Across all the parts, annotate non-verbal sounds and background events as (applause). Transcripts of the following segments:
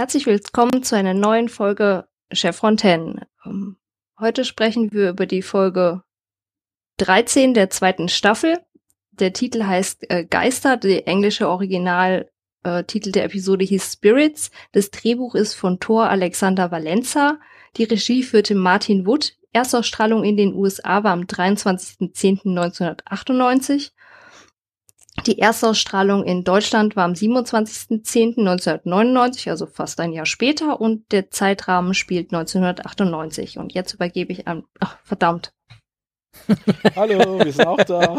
herzlich willkommen zu einer neuen Folge Chef Fontaine. Ähm, heute sprechen wir über die Folge 13 der zweiten Staffel. Der Titel heißt äh, Geister, der englische Originaltitel äh, der Episode hieß Spirits. Das Drehbuch ist von Thor Alexander Valenza. Die Regie führte Martin Wood. Erstausstrahlung in den USA war am 23.10.1998 die Erstausstrahlung in Deutschland war am 27.10.1999, also fast ein Jahr später, und der Zeitrahmen spielt 1998. Und jetzt übergebe ich an. Ach, verdammt. (laughs) Hallo, wir sind auch da.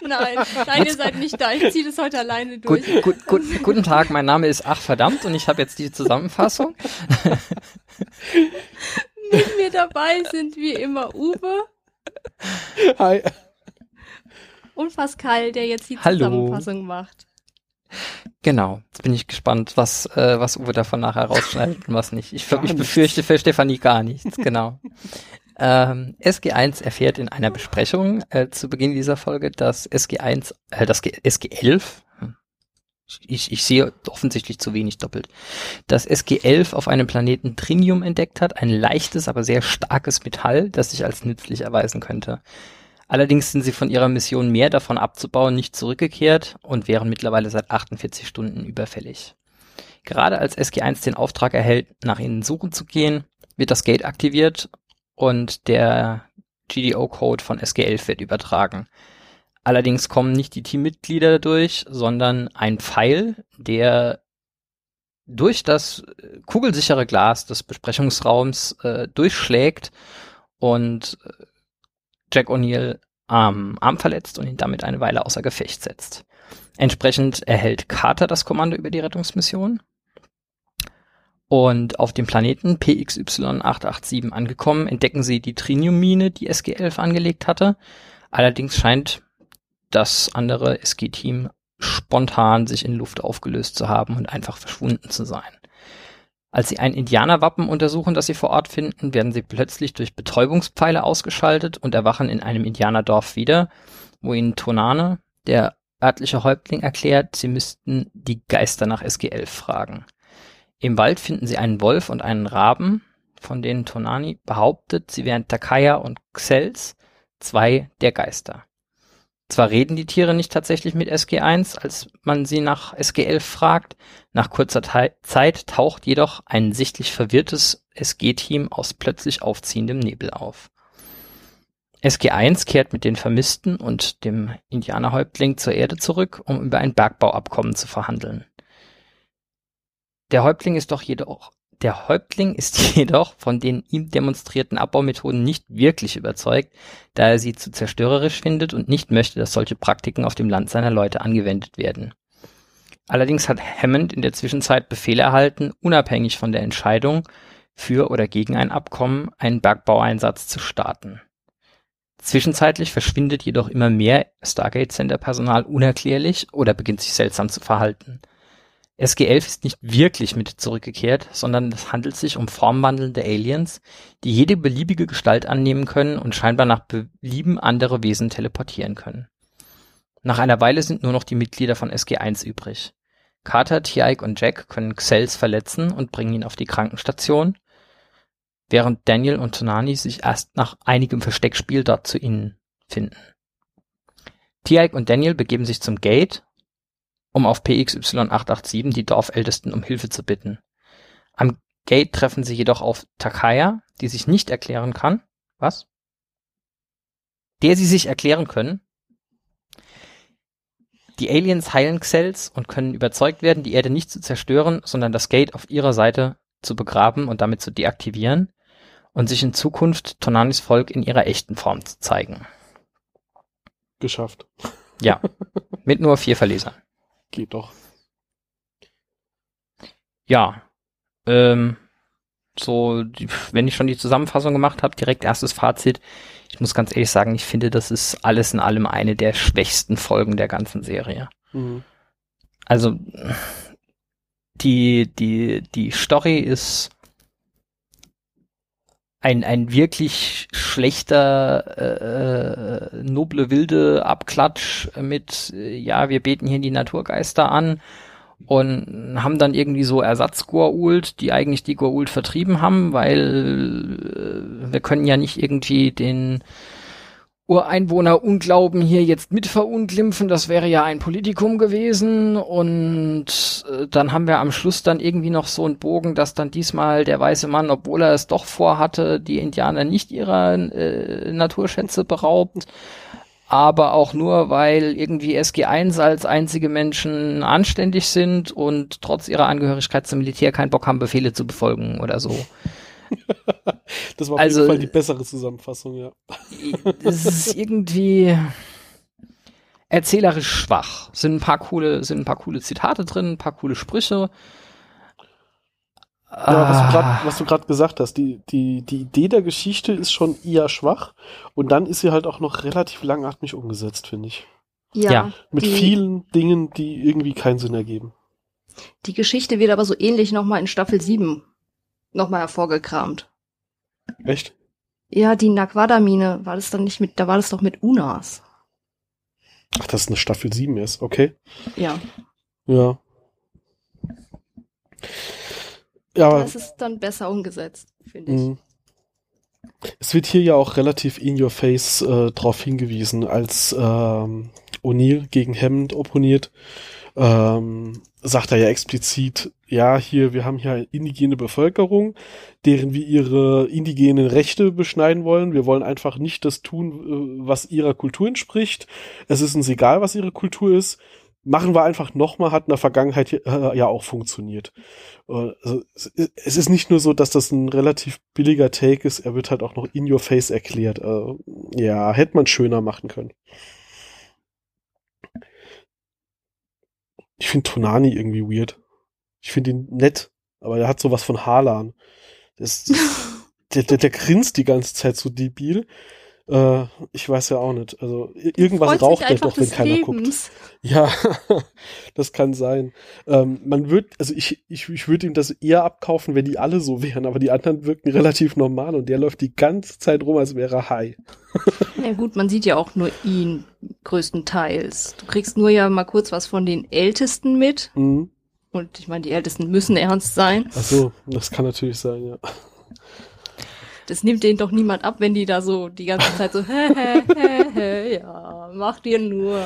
Nein, nein, ihr seid nicht da. Ich ziehe das heute alleine durch. Gut, gut, gut, guten Tag, mein Name ist Ach verdammt und ich habe jetzt die Zusammenfassung. Mit mir dabei sind wie immer Uwe. Hi und Pascal, der jetzt die Hallo. Zusammenfassung macht. Genau, jetzt bin ich gespannt, was, äh, was Uwe davon nachher rausschneidet und was nicht. Ich, ich befürchte für Stefanie gar nichts, genau. (laughs) ähm, SG1 erfährt in einer Besprechung äh, zu Beginn dieser Folge, dass SG1, äh, das SG11, hm, ich, ich sehe offensichtlich zu wenig doppelt, dass SG11 auf einem Planeten Trinium entdeckt hat, ein leichtes, aber sehr starkes Metall, das sich als nützlich erweisen könnte. Allerdings sind sie von ihrer Mission mehr davon abzubauen nicht zurückgekehrt und wären mittlerweile seit 48 Stunden überfällig. Gerade als SG1 den Auftrag erhält, nach ihnen suchen zu gehen, wird das Gate aktiviert und der GDO-Code von SG11 wird übertragen. Allerdings kommen nicht die Teammitglieder durch, sondern ein Pfeil, der durch das kugelsichere Glas des Besprechungsraums äh, durchschlägt und äh, Jack O'Neill am Arm verletzt und ihn damit eine Weile außer Gefecht setzt. Entsprechend erhält Carter das Kommando über die Rettungsmission. Und auf dem Planeten PXY887 angekommen, entdecken sie die Trinium-Mine, die SG-11 angelegt hatte. Allerdings scheint das andere SG-Team spontan sich in Luft aufgelöst zu haben und einfach verschwunden zu sein. Als sie ein Indianerwappen untersuchen, das sie vor Ort finden, werden sie plötzlich durch Betäubungspfeile ausgeschaltet und erwachen in einem Indianerdorf wieder, wo ihnen Tonane, der örtliche Häuptling, erklärt, sie müssten die Geister nach SG11 fragen. Im Wald finden sie einen Wolf und einen Raben, von denen Tonani behauptet, sie wären Takaya und Xels, zwei der Geister. Zwar reden die Tiere nicht tatsächlich mit SG1, als man sie nach SG11 fragt, nach kurzer Zeit taucht jedoch ein sichtlich verwirrtes SG-Team aus plötzlich aufziehendem Nebel auf. SG1 kehrt mit den Vermissten und dem Indianerhäuptling zur Erde zurück, um über ein Bergbauabkommen zu verhandeln. Der Häuptling ist doch jedoch der Häuptling ist (laughs) jedoch von den ihm demonstrierten Abbaumethoden nicht wirklich überzeugt, da er sie zu zerstörerisch findet und nicht möchte, dass solche Praktiken auf dem Land seiner Leute angewendet werden. Allerdings hat Hammond in der Zwischenzeit Befehl erhalten, unabhängig von der Entscheidung für oder gegen ein Abkommen einen Bergbaueinsatz zu starten. Zwischenzeitlich verschwindet jedoch immer mehr Stargate Center Personal unerklärlich oder beginnt sich seltsam zu verhalten. SG-11 ist nicht wirklich mit zurückgekehrt, sondern es handelt sich um formwandelnde Aliens, die jede beliebige Gestalt annehmen können und scheinbar nach Belieben andere Wesen teleportieren können. Nach einer Weile sind nur noch die Mitglieder von SG-1 übrig. Carter, Tiaik und Jack können Xels verletzen und bringen ihn auf die Krankenstation, während Daniel und Tonani sich erst nach einigem Versteckspiel dort zu ihnen finden. Tiaik und Daniel begeben sich zum Gate um auf PXY887 die Dorfältesten um Hilfe zu bitten. Am Gate treffen sie jedoch auf Takaya, die sich nicht erklären kann. Was? Der sie sich erklären können. Die Aliens heilen Xels und können überzeugt werden, die Erde nicht zu zerstören, sondern das Gate auf ihrer Seite zu begraben und damit zu deaktivieren und sich in Zukunft Tonanis Volk in ihrer echten Form zu zeigen. Geschafft. Ja, mit nur vier Verlesern. Geht doch. Ja. Ähm, so, die, wenn ich schon die Zusammenfassung gemacht habe, direkt erstes Fazit. Ich muss ganz ehrlich sagen, ich finde, das ist alles in allem eine der schwächsten Folgen der ganzen Serie. Mhm. Also die, die, die Story ist ein, ein wirklich schlechter, äh, äh, noble wilde Abklatsch mit, äh, ja, wir beten hier die Naturgeister an und haben dann irgendwie so Ersatz-Goa'uld, die eigentlich die Goa'uld vertrieben haben, weil äh, wir können ja nicht irgendwie den Ureinwohner Unglauben hier jetzt mit verunglimpfen, das wäre ja ein Politikum gewesen. Und äh, dann haben wir am Schluss dann irgendwie noch so einen Bogen, dass dann diesmal der weiße Mann, obwohl er es doch vorhatte, die Indianer nicht ihrer äh, Naturschätze beraubt, aber auch nur, weil irgendwie SG1 als einzige Menschen anständig sind und trotz ihrer Angehörigkeit zum Militär keinen Bock haben, Befehle zu befolgen oder so. (laughs) (laughs) das war auf Also- jeden Fall die bessere Zusammenfassung, ja. es ist irgendwie erzählerisch schwach. Sind ein paar coole, sind ein paar coole Zitate drin, ein paar coole Sprüche. Ja, was du Ah, gerade gesagt hast, die, die, die Idee der Geschichte ist schon eher schwach und dann ist sie halt auch noch relativ langatmig umgesetzt, finde ich. Ja, Ja. Mit die, vielen Dingen, die irgendwie keinen Sinn ergeben. die Geschichte wird aber so ähnlich nochmal in Staffel 7 nochmal hervorgekramt. Echt? Ja, die Naquada-Mine, war das dann nicht mit, da war das doch mit Unas. Ach, das ist eine Staffel 7 ist, okay. Ja, Ja. Ja, das ist dann besser umgesetzt, finde ich. Mhm. Es wird hier ja auch relativ in your face äh, darauf hingewiesen, als ähm, O'Neill gegen Hammond opponiert, ähm, sagt er ja explizit, ja, hier, wir haben hier eine indigene Bevölkerung, deren wir ihre indigenen Rechte beschneiden wollen. Wir wollen einfach nicht das tun, äh, was ihrer Kultur entspricht. Es ist uns egal, was ihre Kultur ist. Machen wir einfach nochmal, hat in der Vergangenheit äh, ja auch funktioniert. Äh, Also, es ist- nicht nur so, dass das ein relativ billiger Take ist, er wird halt auch noch in your face erklärt. Ja, hätte man schöner machen können. Ich finde Tonani irgendwie weird. Ich finde ihn nett, aber er hat sowas von Harlan. Das, (laughs) der, der, der grinst die ganze Zeit so debil. Äh, ich weiß ja auch nicht. Also irgendwas raucht er doch, wenn keiner guckt. Lebens. Ja, (laughs) das kann sein. Ähm, man wird, also ich, ich, ich würde ihm das eher abkaufen, wenn die alle so (laughs) wären, aber die anderen wirken relativ normal und der läuft die ganze Zeit rum, als wäre er high. (laughs) Ja gut, man sieht ja auch nur ihn größtenteils. Du kriegst nur ja mal kurz was von den Ältesten mit. Mhm. Und ich meine, die Ältesten müssen ernst sein. Ach so, das kann natürlich sein, ja. Das nimmt denen doch niemand ab, wenn die da so die ganze Zeit so, (laughs) hä, hä, hä, hä, ja, mach dir nur.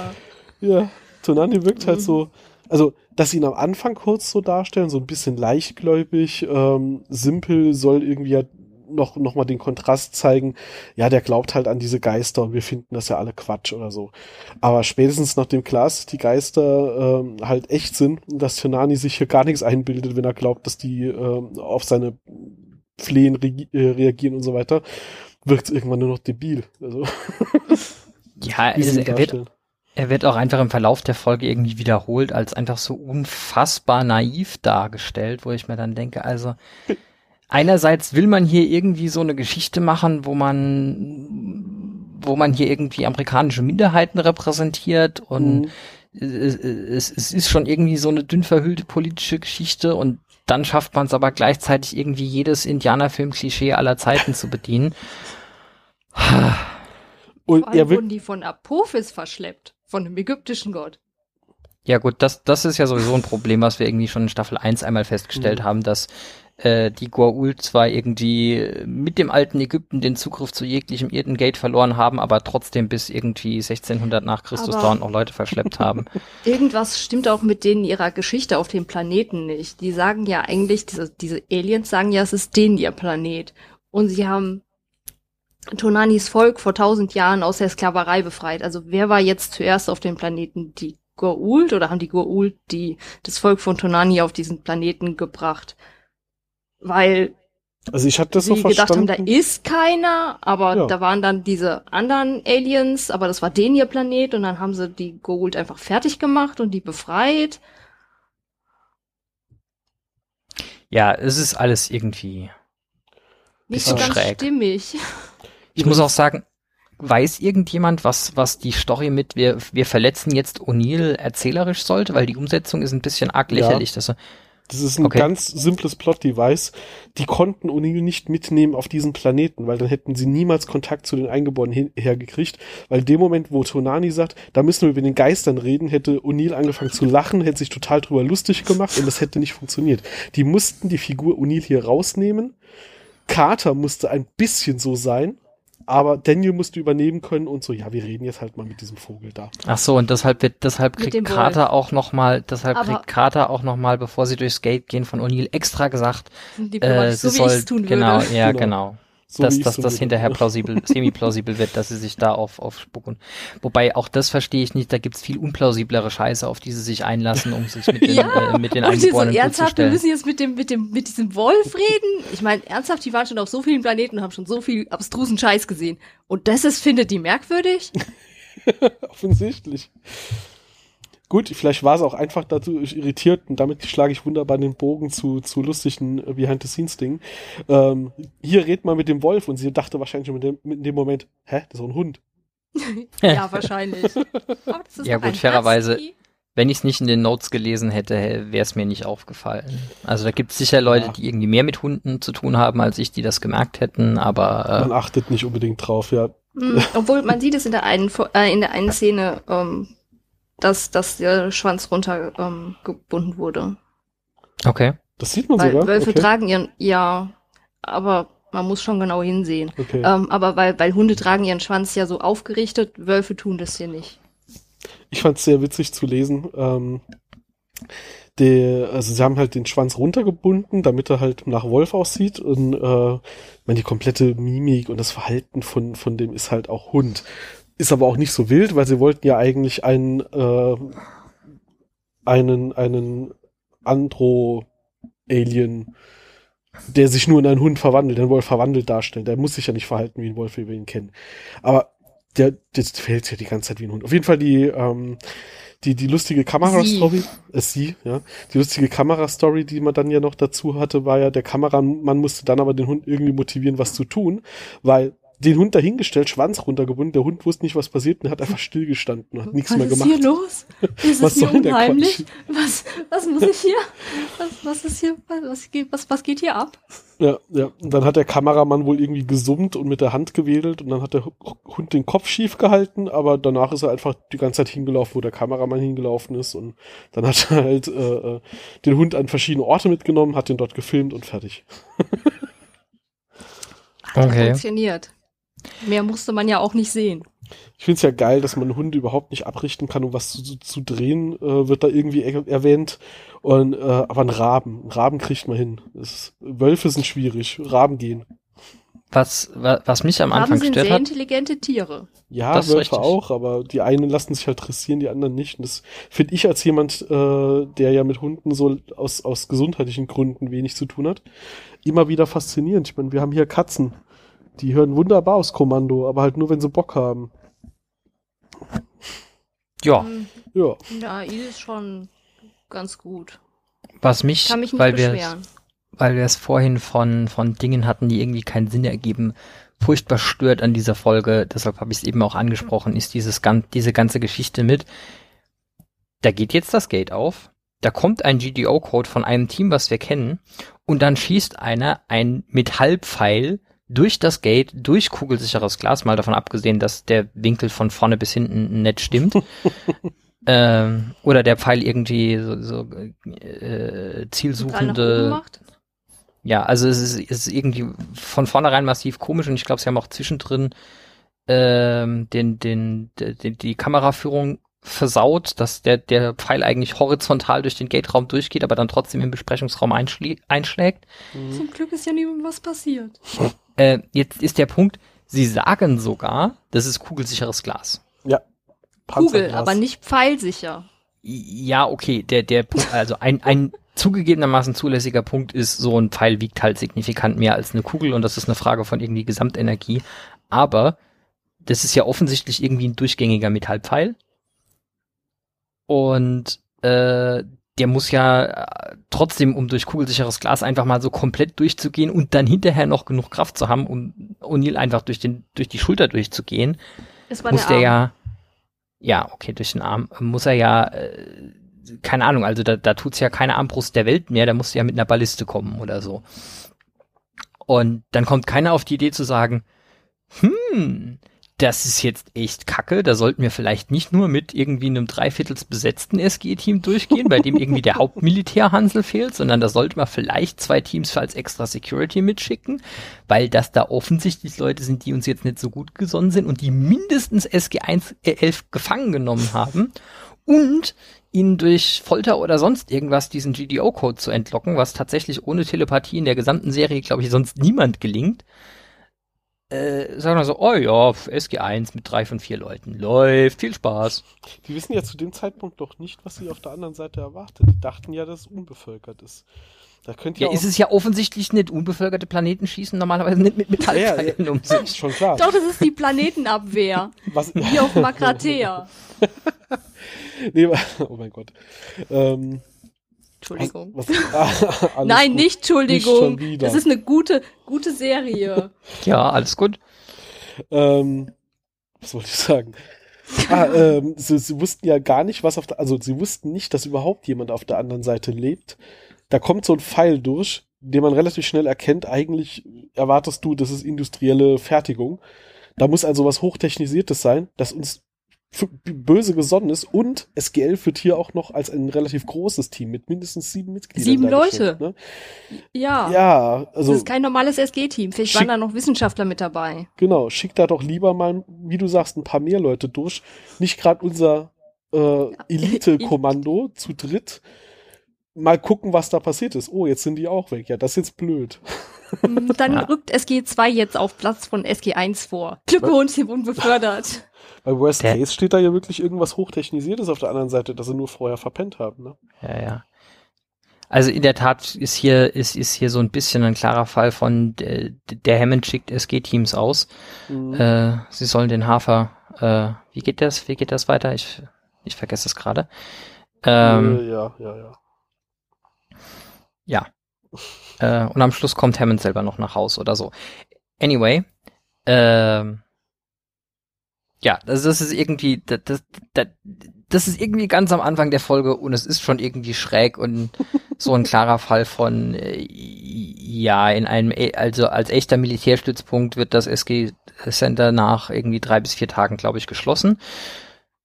Ja, Tonani wirkt halt Mhm. so, also, dass sie ihn am Anfang kurz so darstellen, so ein bisschen leichtgläubig, ähm, simpel, soll irgendwie ja noch, noch mal den Kontrast zeigen. Ja, der glaubt halt an diese Geister und wir finden das ja alle Quatsch oder so. Aber spätestens nachdem klar ist, die Geister ähm, halt echt sind und dass Tonani sich hier gar nichts einbildet, wenn er glaubt, dass die ähm, auf seine Flehen äh, reagieren und so weiter, wirkt es irgendwann nur noch debil. Also, (laughs) ja, also er wird, er wird auch einfach im Verlauf der Folge irgendwie wiederholt als einfach so unfassbar naiv dargestellt, wo ich mir dann denke, also (laughs) einerseits will man hier irgendwie so eine Geschichte machen, wo man wo man hier irgendwie amerikanische Minderheiten repräsentiert und Mhm. es, es, es ist schon irgendwie so eine dünn verhüllte politische Geschichte und dann schafft man es aber gleichzeitig irgendwie jedes Indianerfilm-Klischee aller Zeiten zu bedienen. Und Vor allem er wurden die von Apophis verschleppt, von dem ägyptischen Gott. Ja gut, das, das ist ja sowieso ein Problem, was wir irgendwie schon in Staffel 1 einmal festgestellt Mhm. haben, dass äh, die Goa'uld zwar irgendwie mit dem alten Ägypten den Zugriff zu jeglichem Erdengate verloren haben, aber trotzdem bis irgendwie 1600 nach Christus Aber- dauernd noch Leute verschleppt haben. (laughs) Irgendwas stimmt auch mit denen ihrer Geschichte auf dem Planeten nicht. Die sagen ja eigentlich, diese, diese Aliens sagen ja, es ist denen ihr Planet. Und sie haben Tonanis Volk vor tausend Jahren aus der Sklaverei befreit. Also wer war jetzt zuerst auf dem Planeten? Die Goa'uld oder haben die Goa'uld die, das Volk von Tonani auf diesen Planeten gebracht? Weil Also ich hatte das sie so gedacht haben, verstanden. da ist keiner, aber Ja. da waren dann diese anderen Aliens, aber das war denen ihr Planet und dann haben sie die Goa'uld einfach fertig gemacht und die befreit. Ja, es ist alles irgendwie. Nicht so Bisschen ganz schräg. stimmig. Ich muss auch sagen, weiß irgendjemand, was, was die Story mit wir, wir verletzen jetzt O'Neill erzählerisch sollte? Weil die Umsetzung ist ein bisschen arg Ja. lächerlich. Dass er, Das ist ein Okay. ganz simples Plot-Device. Die konnten O'Neill nicht mitnehmen auf diesen Planeten, weil dann hätten sie niemals Kontakt zu den Eingeborenen hergekriegt. Weil in dem Moment, wo Tonani sagt, da müssen wir über den Geistern reden, hätte O'Neill angefangen zu lachen, hätte sich total drüber lustig gemacht und das hätte nicht funktioniert. Die mussten die Figur O'Neill hier rausnehmen. Carter musste ein bisschen so sein, aber Daniel musste übernehmen können und so, ja, wir reden jetzt halt mal mit diesem Vogel da. Ach so, und deshalb wird, deshalb kriegt dem Wolf. Carter auch noch mal, deshalb Aber- kriegt Carter auch noch mal, bevor sie durchs Gate gehen, von O'Neill extra gesagt, äh, sie so wie soll, ich es tun genau, würde. ja, Genau. genau. So dass dass ich's das so hinterher plausibel, (laughs) semi-plausibel wird, dass sie sich da auf, auf Spuck und, wobei auch das verstehe ich nicht, da gibt's viel unplausiblere Scheiße, auf die sie sich einlassen, um sich mit (laughs) den, Ja, äh, mit den so Eingeborenen zu ernsthaft, wir müssen jetzt mit dem, mit dem, mit diesem Wolf reden. Ich meine, ernsthaft, die waren schon auf so vielen Planeten und haben schon so viel abstrusen Scheiß gesehen. Und das ist, findet die merkwürdig? (laughs) Offensichtlich. Gut, vielleicht war es auch einfach dazu irritiert und damit schlage ich wunderbar den Bogen zu, zu lustigen äh, Behind-the-Scenes-Dingen. Ähm, hier redet man mit dem Wolf und sie dachte wahrscheinlich in dem, in dem Moment, hä, das ist doch ein Hund. (laughs) ja, wahrscheinlich. Aber das ist Ja gut, fairerweise-. Wenn ich es nicht in den Notes gelesen hätte, wäre es mir nicht aufgefallen. Also da gibt es sicher Leute, Ja. die irgendwie mehr mit Hunden zu tun haben, als ich, die das gemerkt hätten, aber Man achtet nicht unbedingt drauf, ja. Mm, Obwohl man sieht es in der einen, äh, in der einen Szene, ähm, dass, dass der Schwanz runter ähm, gebunden wurde. okay. Das sieht man Weil sogar. Wölfe okay. tragen ihren, ja, aber man muss schon genau hinsehen. okay. Ähm, aber weil, weil Hunde tragen ihren Schwanz ja so aufgerichtet, Wölfe tun das hier nicht. Ich fand es sehr witzig zu lesen. Ähm, der, also sie haben halt den Schwanz runtergebunden, damit er halt nach Wolf aussieht. Und äh, ich meine, die komplette Mimik und das Verhalten von, von dem ist halt auch Hund. Ist aber auch nicht so wild, weil sie wollten ja eigentlich einen, äh, einen, einen Andro-Alien, der sich nur in einen Hund verwandelt, den Wolf verwandelt darstellen. Der muss sich ja nicht verhalten wie ein Wolf, wie wir ihn kennen. Aber der, das fällt ja die ganze Zeit wie ein Hund. Auf jeden Fall die, ähm, die, die lustige Kamerastory, äh, sie, ja, die lustige Kamerastory, die man dann ja noch dazu hatte, war ja, der Kameramann musste dann aber den Hund irgendwie motivieren, was zu tun, weil den Hund dahingestellt, Schwanz runtergebunden, der Hund wusste nicht, was passiert und hat einfach stillgestanden und hat nichts was mehr ist gemacht. hier los? (laughs) Ist Was es hier soll der unheimlich? Was, was muss ich hier? Was, was ist hier? Was geht, was, was geht hier ab? Ja, ja. Und dann hat der Kameramann wohl irgendwie gesummt und mit der Hand gewedelt und dann hat der Hu- Hund den Kopf schief gehalten, aber danach ist er einfach die ganze Zeit hingelaufen, wo der Kameramann hingelaufen ist und dann hat er halt äh, äh, den Hund an verschiedene Orte mitgenommen, hat den dort gefilmt und fertig. Hat (laughs) Okay. funktioniert. Mehr musste man ja auch nicht sehen. Ich find's ja geil, dass man Hunde überhaupt nicht abrichten kann, um was zu, zu, zu drehen, äh, wird da irgendwie er erwähnt. Und, äh, aber ein Raben, ein Raben kriegt man hin. Das ist, Wölfe sind schwierig, Raben gehen. Was, wa, was mich am Raben Anfang sind gestört sehr hat, intelligente Tiere. Ja, Das Wölfe richtig. auch, aber die einen lassen sich halt dressieren, die anderen nicht. Und das finde ich als jemand, äh, der ja mit Hunden so aus, aus gesundheitlichen Gründen wenig zu tun hat, immer wieder faszinierend. Ich meine, wir haben hier Katzen. Die hören wunderbar aus Kommando, aber halt nur, wenn sie Bock haben. ja, Ja. Ja, ist schon ganz gut. was mich, Kann mich nicht weil wir beschweren. weil wir es vorhin von, von Dingen hatten, die irgendwie keinen Sinn ergeben, furchtbar stört an dieser Folge, deshalb habe ich es eben auch angesprochen, ist dieses diese ganze Geschichte mit, da geht jetzt das Gate auf, da kommt ein GDO-Code von einem Team, was wir kennen, und dann schießt einer ein Metallpfeil durch das Gate, durch kugelsicheres Glas, mal davon abgesehen, dass der Winkel von vorne bis hinten nicht stimmt. (laughs) ähm, oder der Pfeil irgendwie so, so äh, zielsuchende ja, also es ist, es ist irgendwie von vornherein massiv komisch und ich glaube, sie haben auch zwischendrin ähm, den, den, den, die Kameraführung versaut, dass der, der Pfeil eigentlich horizontal durch den Gate-Raum durchgeht, aber dann trotzdem im Besprechungsraum einschlä einschlägt. Mhm. Zum Glück ist ja niemandem was passiert. (laughs) Äh, jetzt ist der Punkt, sie sagen sogar, das ist kugelsicheres Glas. Kugel, Panzerglas. aber nicht pfeilsicher. Ja, okay, der, der Punkt, (laughs) also ein, ein zugegebenermaßen zulässiger Punkt ist, so ein Pfeil wiegt halt signifikant mehr als eine Kugel und das ist eine Frage von irgendwie Gesamtenergie. Aber das ist ja offensichtlich irgendwie ein durchgängiger Metallpfeil. Und äh, der muss ja äh, trotzdem, um durch kugelsicheres Glas einfach mal so komplett durchzugehen und dann hinterher noch genug Kraft zu haben, um O'Neill einfach durch, den, durch die Schulter durchzugehen, Es war muss der der Arm. ja, ja, okay, durch den Arm, muss er ja äh, keine Ahnung, also da, da tut's ja keine Armbrust der Welt mehr, da musst du ja mit einer Balliste kommen oder so. Und dann kommt keiner auf die Idee zu sagen, hm, das ist jetzt echt kacke, da sollten wir vielleicht nicht nur mit irgendwie einem dreiviertels besetzten SG-Team durchgehen, bei dem irgendwie der Hauptmilitärhansel fehlt, sondern da sollte man vielleicht zwei Teams als extra Security mitschicken, weil das da offensichtlich Leute sind, die uns jetzt nicht so gut gesonnen sind und die mindestens SG1 äh, 11 gefangen genommen haben und ihnen durch Folter oder sonst irgendwas diesen GDO-Code zu entlocken, was tatsächlich ohne Telepathie in der gesamten Serie, glaube ich, sonst niemand gelingt äh, sagen wir so, oh ja, SG1 mit drei von vier Leuten. Läuft, viel Spaß. Die wissen ja zu dem Zeitpunkt doch nicht, was sie auf der anderen Seite erwartet. Die dachten ja, dass es unbevölkert ist. Da könnt ihr ja, ist es ja offensichtlich nicht. Unbevölkerte Planeten schießen normalerweise nicht mit Metallteilen ja, ja, um sich. Schon klar. Doch, das ist die Planetenabwehr. (laughs) Was? Wie auf Makratea. (laughs) nee, oh mein Gott. Ähm, Entschuldigung. Was, was, (laughs) ah, Nein, gut. nicht Entschuldigung. Nicht das ist eine gute, gute Serie. (laughs) ja, alles gut. Ähm, was wollte ich sagen? (laughs) ah, ähm, sie, sie wussten ja gar nicht, was auf der, also sie wussten nicht, dass überhaupt jemand auf der anderen Seite lebt. Da kommt so ein Pfeil durch, den man relativ schnell erkennt. Eigentlich erwartest du, das ist industrielle Fertigung. Da muss also was Hochtechnisiertes sein, das uns böse gesonnen ist und SGL führt hier auch noch als ein relativ großes Team mit mindestens sieben Mitgliedern. Sieben Leute. Ne? Ja. Ja, also. Das ist kein normales SG-Team. Vielleicht schick, waren da noch Wissenschaftler mit dabei. Genau. Schick da doch lieber mal, wie du sagst, ein paar mehr Leute durch. Nicht gerade unser äh, Elite-Kommando zu dritt. Mal gucken, was da passiert ist. Oh, jetzt sind die auch weg. Ja, das ist jetzt blöd. Mm, dann ja. rückt SG2 jetzt auf Platz von SG1 vor. Glückwunsch, sie wurden befördert. Bei Worst der, Case steht da ja wirklich irgendwas Hochtechnisiertes auf der anderen Seite, dass sie nur vorher verpennt haben. Ne? Ja, ja. Also in der Tat ist hier ist ist hier so ein bisschen ein klarer Fall von der, der Hammond schickt SG-Teams aus. Mhm. Äh, sie sollen den Hafer. Äh, wie geht das? Wie geht das weiter? Ich ich vergesse es gerade. Ähm, ja, ja, ja. Ja. Äh, und am Schluss kommt Hammond selber noch nach Haus oder so. Anyway, ähm, ja, das, das ist irgendwie, das, das, das ist irgendwie ganz am Anfang der Folge und es ist schon irgendwie schräg und (laughs) so ein klarer Fall von, äh, ja, in einem, e, also als echter Militärstützpunkt wird das SG Center nach irgendwie drei bis vier Tagen, glaube ich, geschlossen.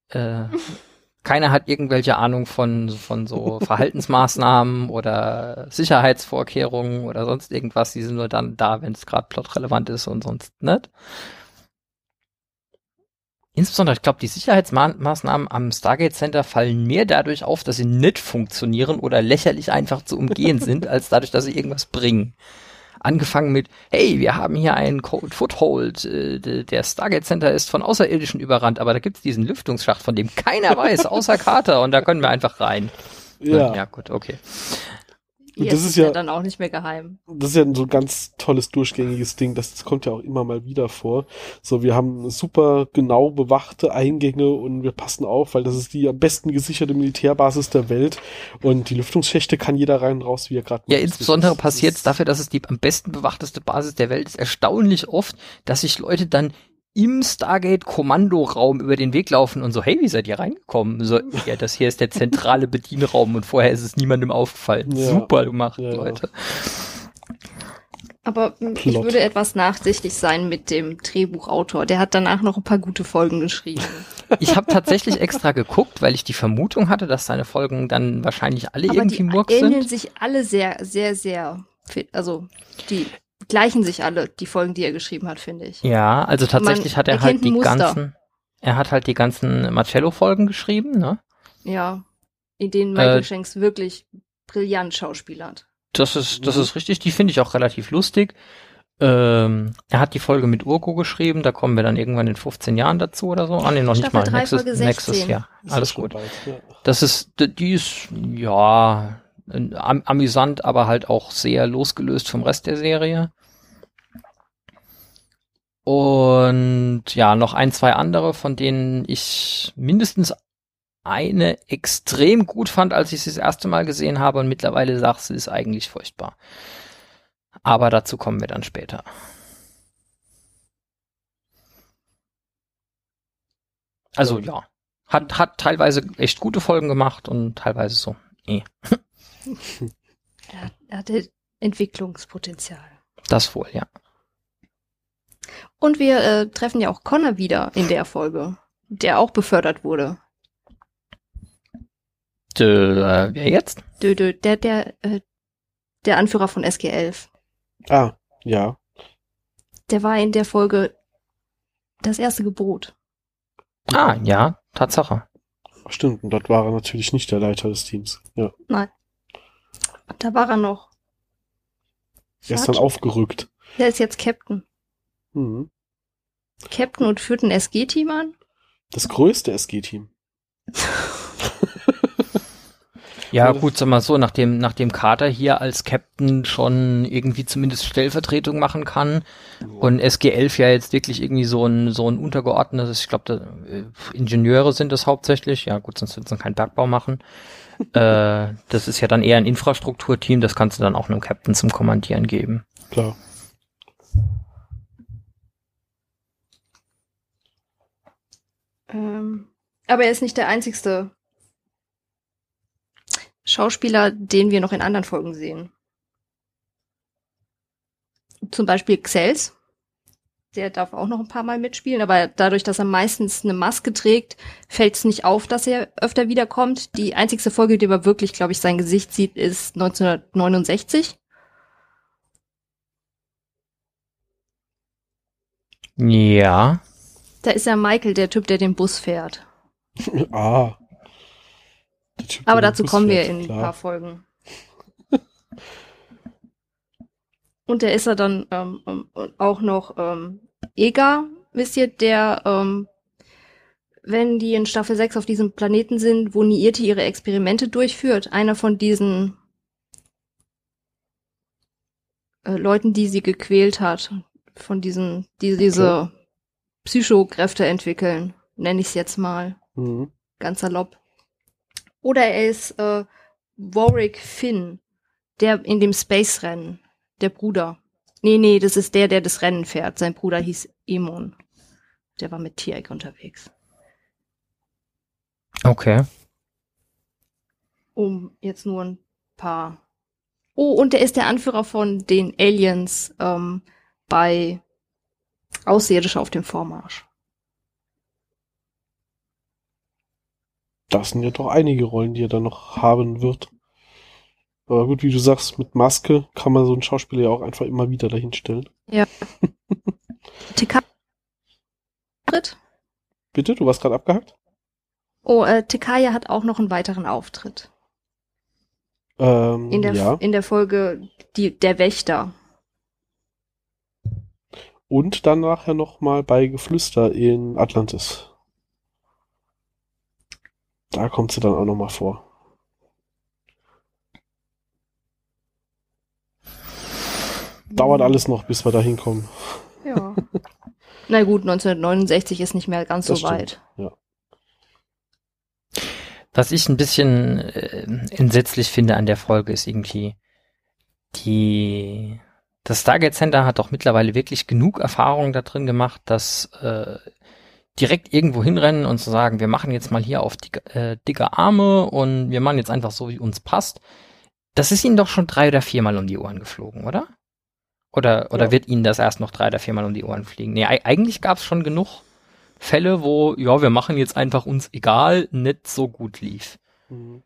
Äh, (laughs) keiner hat irgendwelche Ahnung von, von so (laughs) Verhaltensmaßnahmen oder Sicherheitsvorkehrungen oder sonst irgendwas. Die sind nur dann da, wenn es gerade plotrelevant ist und sonst nicht. Insbesondere, ich glaube, die Sicherheitsmaßnahmen am Stargate Center fallen mehr dadurch auf, dass sie nicht funktionieren oder lächerlich einfach zu umgehen (laughs) sind, als dadurch, dass sie irgendwas bringen. Angefangen mit, hey, wir haben hier einen Cold Foothold, äh, der Stargate Center ist von Außerirdischen überrannt, aber da gibt's diesen Lüftungsschacht, von dem keiner weiß, außer Carter, und da können wir einfach rein. Ja. Ja, gut, okay. Und das ist ja, dann auch nicht mehr geheim. Das ist ja so ein ganz tolles durchgängiges Ding. Das, das kommt ja auch immer mal wieder vor. So, wir haben super genau bewachte Eingänge und wir passen auf, weil das ist die am besten gesicherte Militärbasis der Welt. Und die Lüftungsschächte kann jeder rein und raus, wie er gerade Ja, insbesondere passiert es dafür, dass es die am besten bewachteste Basis der Welt ist, erstaunlich oft, dass sich Leute dann im Stargate-Kommandoraum über den Weg laufen und so, hey, wie seid ihr reingekommen? So, (laughs) ja, das hier ist der zentrale Bedienraum und vorher ist es niemandem aufgefallen. Ja. Super gemacht, ja. Leute. Aber Plot. ich würde etwas nachsichtig sein mit dem Drehbuchautor. Der hat danach noch ein paar gute Folgen geschrieben. Ich habe tatsächlich extra geguckt, weil ich die Vermutung hatte, dass seine Folgen dann wahrscheinlich alle Aber irgendwie Murks sind. Die ähneln sich alle sehr, sehr, sehr, also die gleichen sich alle, die Folgen, die er geschrieben hat, finde ich. Ja, also tatsächlich Man hat er halt die ganzen, er hat halt die ganzen Marcello-Folgen geschrieben, ne? Ja, in denen Michael äh, Shanks wirklich brillant schauspielert. Das ist, das ist richtig, die finde ich auch relativ lustig. Ähm, er hat die Folge mit Urko geschrieben, da kommen wir dann irgendwann in 15 Jahren dazu oder so. Ah, nee, noch Staffel nicht mal. Nächstes, nächstes Jahr. Alles gut. Bald, ja. Das ist, die ist, ja, am amüsant, aber halt auch sehr losgelöst vom Rest der Serie. Und ja, noch ein, zwei andere, von denen ich mindestens eine extrem gut fand, als ich sie das erste Mal gesehen habe und mittlerweile sage, sie ist eigentlich furchtbar. Aber dazu kommen wir dann später. Also ja, Hat, hat teilweise echt gute Folgen gemacht und teilweise so. Eh. Er, er hatte Entwicklungspotenzial. Das wohl, ja. Und wir äh, treffen ja auch Connor wieder in der Folge, der auch befördert wurde. Dö, äh, wer jetzt? Dö, dö, der, der, äh, der Anführer von SG11. Ah, ja. Der war in der Folge das erste Gebot. Ah, ja, Tatsache. Stimmt, und dort war er natürlich nicht der Leiter des Teams. Ja. Da war er noch. Er ist dann aufgerückt. Der ist jetzt Captain. Mhm. Captain und führt ein SG-Team an? Das größte SG-Team. (laughs) Ja, gut, sag mal so, nachdem, nachdem Carter hier als Captain schon irgendwie zumindest Stellvertretung machen kann und SG11 ja jetzt wirklich irgendwie so ein, so ein untergeordnetes, ich glaube, äh, Ingenieure sind das hauptsächlich, ja gut, sonst würden sie keinen Bergbau machen. (laughs) äh, das ist ja dann eher ein Infrastrukturteam, das kannst du dann auch einem Captain zum Kommandieren geben. Klar. Ähm, aber er ist nicht der einzigste Schauspieler, den wir noch in anderen Folgen sehen. Zum Beispiel Xels. Der darf auch noch ein paar Mal mitspielen, aber dadurch, dass er meistens eine Maske trägt, fällt es nicht auf, dass er öfter wiederkommt. Die einzigste Folge, die man wirklich, glaube ich, sein Gesicht sieht, ist 1969. Ja. Da ist ja Michael, der Typ, der den Bus fährt. (laughs) ah. Typ, Aber dazu Bus kommen wir in ein klar. paar Folgen. (laughs) Und der ist er dann ähm, ähm, auch noch ähm, Ega, wisst ihr, der, ähm, wenn die in Staffel 6 auf diesem Planeten sind, wo Niete ihre Experimente durchführt, einer von diesen äh, Leuten, die sie gequält hat, von diesen, die diese Psychokräfte entwickeln, nenne ich es jetzt mal Mhm. ganz salopp. Oder er ist äh, Warwick Finn, der in dem Space-Rennen, der Bruder. Nee, nee, das ist der, der das Rennen fährt. Sein Bruder hieß Emon. Der war mit Tierek unterwegs. Okay. Um jetzt nur ein paar. Oh, und er ist der Anführer von den Aliens ähm, bei Außerirdische auf dem Vormarsch. Das sind ja doch einige Rollen, die er dann noch haben wird. Aber gut, wie du sagst, mit Maske kann man so einen Schauspieler ja auch einfach immer wieder dahinstellen. (laughs) TK Bitte, du warst gerade abgehackt? Oh, äh, Tekaya hat auch noch einen weiteren Auftritt. Ähm, In der, ja. in der Folge die, Der Wächter. Und dann nachher noch mal bei Geflüster in Atlantis. Da kommt sie dann auch noch mal vor. Dauert alles noch, bis wir da hinkommen. Ja. Na gut, 1969 ist nicht mehr ganz Das so weit. stimmt. Ja. Was ich ein bisschen äh, entsetzlich finde an der Folge ist irgendwie die das Stargate Center hat doch mittlerweile wirklich genug Erfahrung da drin gemacht, dass äh, direkt irgendwo hinrennen und zu sagen, wir machen jetzt mal hier auf dicke, äh, dicke Arme und wir machen jetzt einfach so, wie uns passt. Das ist ihnen doch schon drei oder viermal um die Ohren geflogen, oder? Oder, oder Ja. wird ihnen das erst noch drei oder viermal um die Ohren fliegen? Nee, ei- eigentlich gab es schon genug Fälle, wo, ja, wir machen jetzt einfach uns egal, nicht so gut lief. Mhm.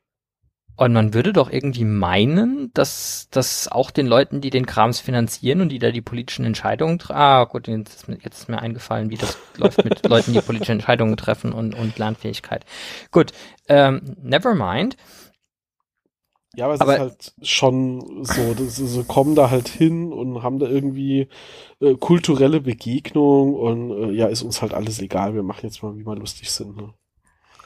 Und man würde doch irgendwie meinen, dass dass auch den Leuten, die den Krams finanzieren und die da die politischen Entscheidungen treffen, ah gut, jetzt ist, mir, jetzt ist mir eingefallen, wie das (laughs) läuft mit Leuten, die politische Entscheidungen treffen und, und Lernfähigkeit. Gut, ähm, never mind. Ja, aber es Aber- ist halt schon so, das ist, so kommen da halt hin und haben da irgendwie äh, kulturelle Begegnung und äh, ja, ist uns halt alles egal, wir machen jetzt mal, wie wir lustig sind. Ne?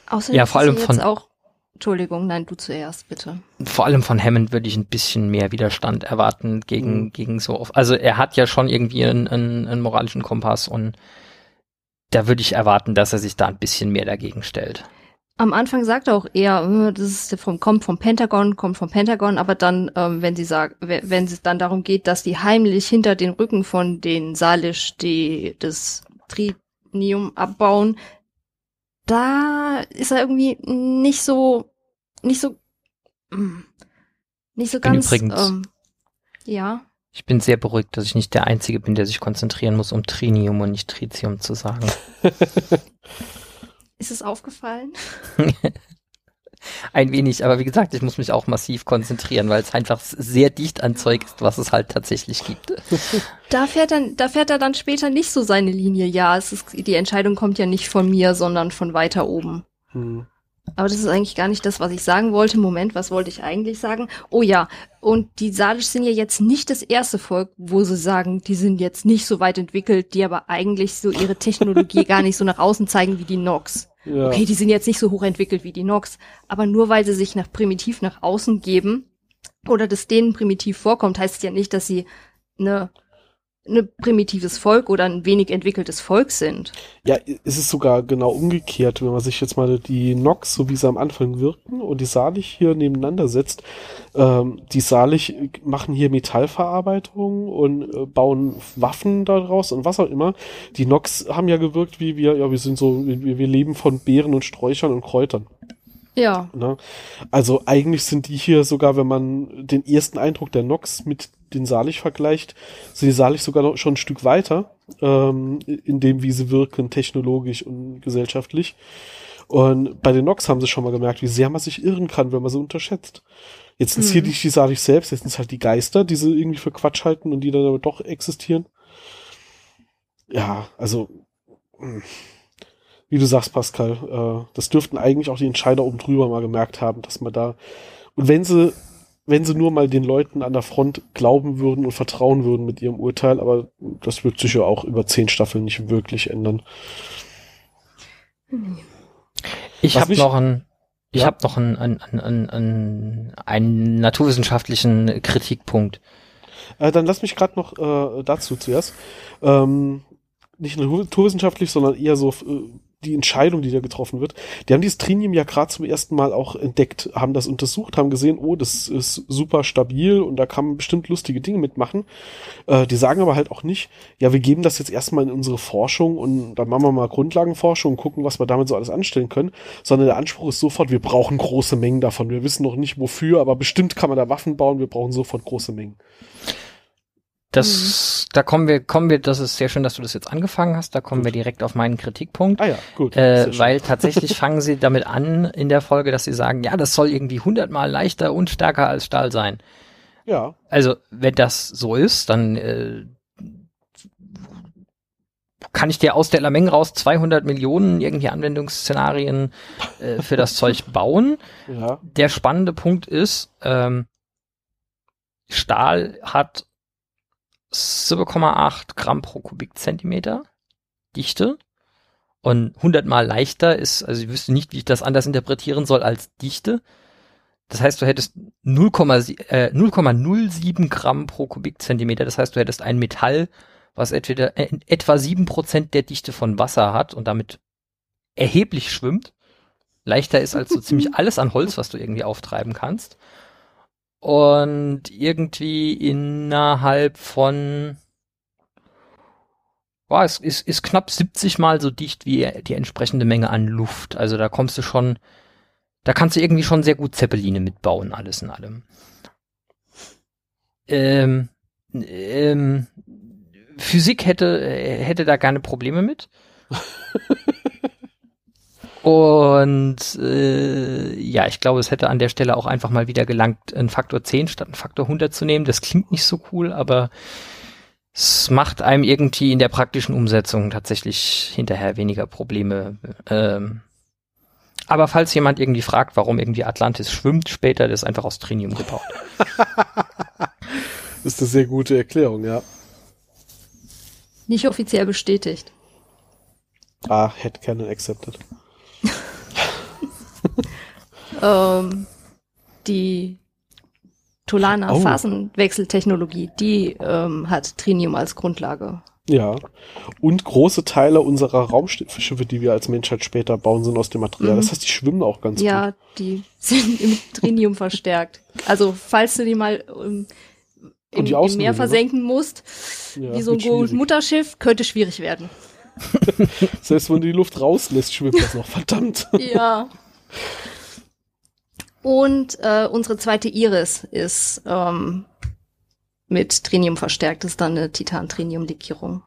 Außerdem Ja, vor allem sie von- auch. Entschuldigung, nein, du zuerst, bitte. Vor allem von Hammond würde ich ein bisschen mehr Widerstand erwarten gegen, Mhm. gegen so, also er hat ja schon irgendwie einen, einen, einen moralischen Kompass und da würde ich erwarten, dass er sich da ein bisschen mehr dagegen stellt. Am Anfang sagt er auch eher, äh, das ist vom, kommt vom Pentagon, kommt vom Pentagon, aber dann, ähm, wenn sie sagt, we- wenn es dann darum geht, dass die heimlich hinter den Rücken von den Salisch die das Trinium abbauen, da ist er irgendwie nicht so, nicht so, mm, nicht so ganz, übrigens- ähm, ja. Ich bin sehr beruhigt, dass ich nicht der Einzige bin, der sich konzentrieren muss, um Trinium und nicht Tritium zu sagen. (laughs) Ist es aufgefallen? (laughs) Ein wenig, aber wie gesagt, ich muss mich auch massiv konzentrieren, weil es einfach sehr dicht an Zeug ist, was es halt tatsächlich gibt. Da fährt dann, da fährt er dann später nicht so seine Linie. Ja, es ist, die Entscheidung kommt ja nicht von mir, sondern von weiter oben. Hm. Aber das ist eigentlich gar nicht das, was ich sagen wollte. Moment, was wollte ich eigentlich sagen? Oh ja, und die Sadisch sind ja jetzt nicht das erste Volk, wo sie sagen, die sind jetzt nicht so weit entwickelt, die aber eigentlich so ihre Technologie (laughs) gar nicht so nach außen zeigen wie die Nox. Ja. Okay, die sind jetzt nicht so hochentwickelt wie die Nox, aber nur weil sie sich nach primitiv nach außen geben oder das denen primitiv vorkommt, heißt es ja nicht, dass sie eine eine primitives Volk oder ein wenig entwickeltes Volk sind. Ja, es ist sogar genau umgekehrt, wenn man sich jetzt mal die Nox, so wie sie am Anfang wirken, und die Salich hier nebeneinander setzt. Ähm, die Salich machen hier Metallverarbeitung und äh, bauen Waffen daraus und was auch immer. Die Nox haben ja gewirkt wie wir, ja, wir sind so, wir, wir leben von Beeren und Sträuchern und Kräutern. Ja. Ne? Also eigentlich sind die hier sogar, wenn man den ersten Eindruck der Nox mit den Salich vergleicht, sind die Salich sogar noch schon ein Stück weiter, ähm, in dem, wie sie wirken, technologisch und gesellschaftlich. Und bei den Nox haben sie schon mal gemerkt, wie sehr man sich irren kann, wenn man sie unterschätzt. Jetzt sind es hier Mhm. nicht die Salich selbst, jetzt sind es halt die Geister, die sie irgendwie für Quatsch halten und die dann aber doch existieren. Ja, also, mh. Wie du sagst, Pascal, äh, das dürften eigentlich auch die Entscheider oben drüber mal gemerkt haben, dass man da, und wenn sie, wenn sie nur mal den Leuten an der Front glauben würden und vertrauen würden mit ihrem Urteil, aber das wird sich ja auch über zehn Staffeln nicht wirklich ändern. Ich habe noch einen, ich Ja. habe noch einen, einen, einen, einen, einen naturwissenschaftlichen Kritikpunkt. Äh, dann lass mich gerade noch äh, dazu zuerst. Ähm, nicht naturwissenschaftlich, sondern eher so äh, die Entscheidung, die da getroffen wird. Die haben dieses Trinium ja gerade zum ersten Mal auch entdeckt, haben das untersucht, haben gesehen, oh, das ist super stabil und da kann man bestimmt lustige Dinge mitmachen. Äh, die sagen aber halt auch nicht, ja, wir geben das jetzt erstmal in unsere Forschung und dann machen wir mal Grundlagenforschung und gucken, was wir damit so alles anstellen können, sondern der Anspruch ist sofort, wir brauchen große Mengen davon. Wir wissen noch nicht wofür, aber bestimmt kann man da Waffen bauen, wir brauchen sofort große Mengen. Das, da kommen wir, kommen wir, das ist sehr schön, dass du das jetzt angefangen hast, da kommen wir direkt auf meinen Kritikpunkt. Ah ja, gut. Äh, weil tatsächlich (laughs) fangen sie damit an in der Folge, dass sie sagen, ja, das soll irgendwie hundertmal leichter und stärker als Stahl sein. ja, Also, wenn das so ist, dann äh, kann ich dir aus der Lameng raus 200 Millionen irgendwie Anwendungsszenarien äh, für das (laughs) Zeug bauen. ja, Der spannende Punkt ist, ähm, Stahl hat 7,8 Gramm pro Kubikzentimeter Dichte und 100 mal leichter ist, also ich wüsste nicht, wie ich das anders interpretieren soll als Dichte. Das heißt, du hättest 0,7 äh, 0,07 Gramm pro Kubikzentimeter. Das heißt, du hättest ein Metall, was etwa, äh, etwa 7% der Dichte von Wasser hat und damit erheblich schwimmt. Leichter ist als so ziemlich (laughs) alles an Holz, was du irgendwie auftreiben kannst. Und irgendwie innerhalb von boah, es ist, ist knapp 70 mal so dicht wie die entsprechende Menge an Luft. Also da kommst du schon, da kannst du irgendwie schon sehr gut Zeppeline mitbauen, alles in allem. Ähm, ähm, Physik hätte, hätte da keine Probleme mit. (laughs) Und äh, ja, ich glaube, es hätte an der Stelle auch einfach mal wieder gelangt, einen Faktor 10 statt einen Faktor 100 zu nehmen. Das klingt nicht so cool, aber es macht einem irgendwie in der praktischen Umsetzung tatsächlich hinterher weniger Probleme. Ähm, aber falls jemand irgendwie fragt, warum irgendwie Atlantis schwimmt später, das ist einfach aus Trinium gebaut. Das (laughs) ist eine sehr gute Erklärung, ja. Nicht offiziell bestätigt. Ah, Headcanon accepted. (laughs) Ähm, die Tolana Oh. Phasenwechseltechnologie, die ähm, hat Trinium als Grundlage. Ja. Und große Teile unserer Raumschiffe, die wir als Menschheit später bauen, sind aus dem Material. Mhm. Das heißt, die schwimmen auch ganz ja, gut. die (laughs) sind im Trinium verstärkt. Also falls du die mal ähm, im, die im Meer ne? versenken musst, Ja, wie so ein. Mutterschiff, könnte schwierig werden. (laughs) Selbst wenn du die Luft rauslässt, schwimmt das noch, verdammt. Ja. Und äh, unsere zweite Iris ist ähm, mit Trinium verstärkt. Das ist dann eine Titan-Trinium-Legierung.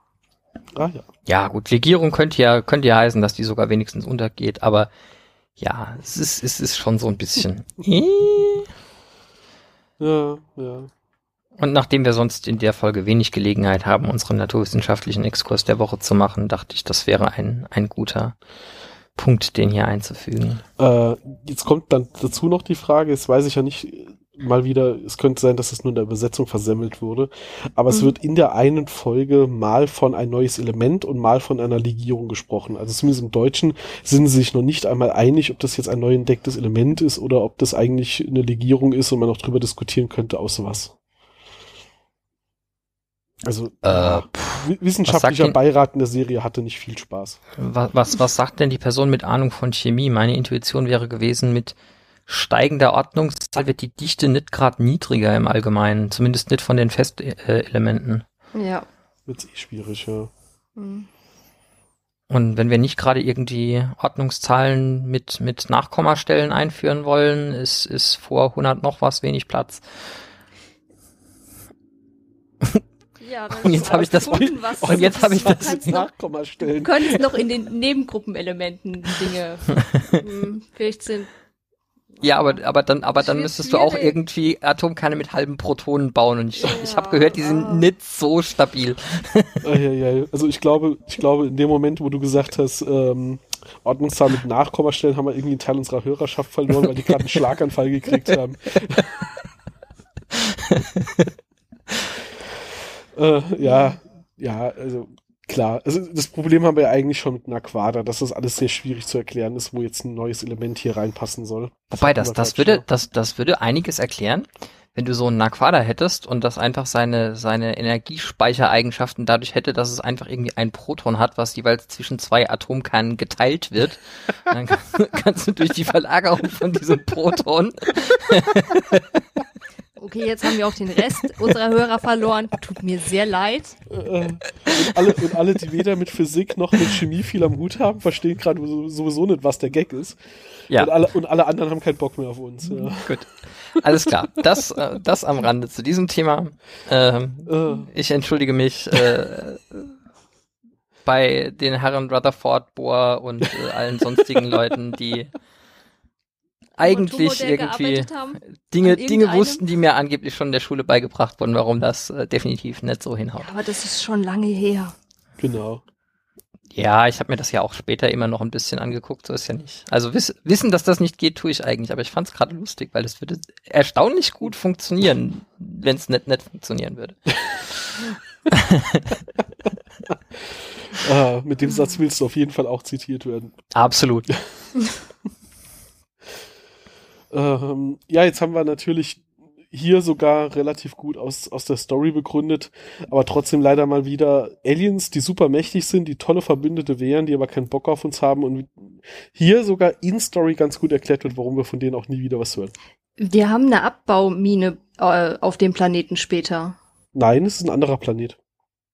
Ah ja. Ja, gut, Legierung könnte ja, könnte ja heißen, dass die sogar wenigstens untergeht, aber ja, es ist, es ist schon so ein bisschen. (laughs) Ja, ja. Und nachdem wir sonst in der Folge wenig Gelegenheit haben, unseren naturwissenschaftlichen Exkurs der Woche zu machen, dachte ich, das wäre ein, ein guter Punkt, den hier einzufügen. Äh, jetzt kommt dann dazu noch die Frage, jetzt weiß ich ja nicht mal wieder, es könnte sein, dass es nur in der Übersetzung versemmelt wurde, aber es Mhm. wird in der einen Folge mal von ein neues Element und mal von einer Legierung gesprochen. Also zumindest im Deutschen sind sie sich noch nicht einmal einig, ob das jetzt ein neu entdecktes Element ist oder ob das eigentlich eine Legierung ist und man noch drüber diskutieren könnte, aus was. Also Äh, wi- wissenschaftlicher denn- Beirat in der Serie hatte nicht viel Spaß. Was, was, was sagt denn die Person mit Ahnung von Chemie? Meine Intuition wäre gewesen, mit steigender Ordnungszahl wird die Dichte nicht gerade niedriger im Allgemeinen, zumindest nicht von den Festelementen. Ja. Wird's eh schwierig, ja. Hm. Und wenn wir nicht gerade irgendwie Ordnungszahlen mit, mit Nachkommastellen einführen wollen, ist, ist vor 100 noch was wenig Platz. Ja, Und jetzt habe ich das- was und jetzt habe ich das (laughs) noch, Du Nachkommastellen. könntest noch in den Nebengruppenelementen Dinge. (laughs) hm, vielleicht sind. Ja, aber, aber dann, aber dann Schwierig, müsstest du auch irgendwie Atomkerne mit halben Protonen bauen. Und ich, ich habe Ja, gehört, die sind ah. nicht so stabil. (laughs) Ja, ja. Also ich glaube, ich glaube, in dem Moment, wo du gesagt hast, ähm, Ordnungszahl mit Nachkommastellen, haben wir irgendwie einen Teil unserer Hörerschaft verloren, weil die gerade einen Schlaganfall gekriegt haben. Äh, ja, ja, also klar. Also das Problem haben wir ja eigentlich schon mit Naquada, dass das alles sehr schwierig zu erklären ist, wo jetzt ein neues Element hier reinpassen soll. Wobei, das, wir das gerade würde, schon. das, das würde einiges erklären, wenn du so einen Naquada hättest und das einfach seine, seine Energiespeichereigenschaften dadurch hätte, dass es einfach irgendwie ein Proton hat, was jeweils zwischen zwei Atomkernen geteilt wird. (laughs) Dann kann, kannst du durch die Verlagerung von diesem Proton (laughs) Okay, jetzt haben wir auch den Rest unserer Hörer verloren. Tut mir sehr leid. Äh, und, alle, und alle, die weder mit Physik noch mit Chemie viel am Hut haben, verstehen gerade so- sowieso nicht, was der Gag ist. Ja. Und, alle, und alle anderen haben keinen Bock mehr auf uns. Ja. Gut. Alles klar. Das, äh, das am Rande zu diesem Thema. Ähm, Äh, ich entschuldige mich äh, bei den Herren Rutherford, Bohr und äh, allen sonstigen Leuten, die eigentlich irgendwie. Dinge, Dinge wussten, die mir angeblich schon in der Schule beigebracht wurden, warum das äh, definitiv nicht so hinhaut. Aber das ist schon lange her. genau. Ja, ich habe mir das ja auch später immer noch ein bisschen angeguckt, so ist ja nicht. Also wiss, wissen, dass das nicht geht, tue ich eigentlich, aber ich fand es gerade lustig, weil es würde erstaunlich gut funktionieren, wenn es nicht, nicht funktionieren würde. (laughs) Ah, mit dem Satz willst du auf jeden Fall auch zitiert werden. Absolut. (laughs) Ähm, ja, jetzt haben wir natürlich hier sogar relativ gut aus, aus der Story begründet, aber trotzdem leider mal wieder Aliens, die super mächtig sind, die tolle Verbündete wären, die aber keinen Bock auf uns haben und hier sogar in Story ganz gut erklärt wird, warum wir von denen auch nie wieder was hören. Wir haben eine Abbaumine äh, auf dem Planeten später. Nein, es ist ein anderer Planet.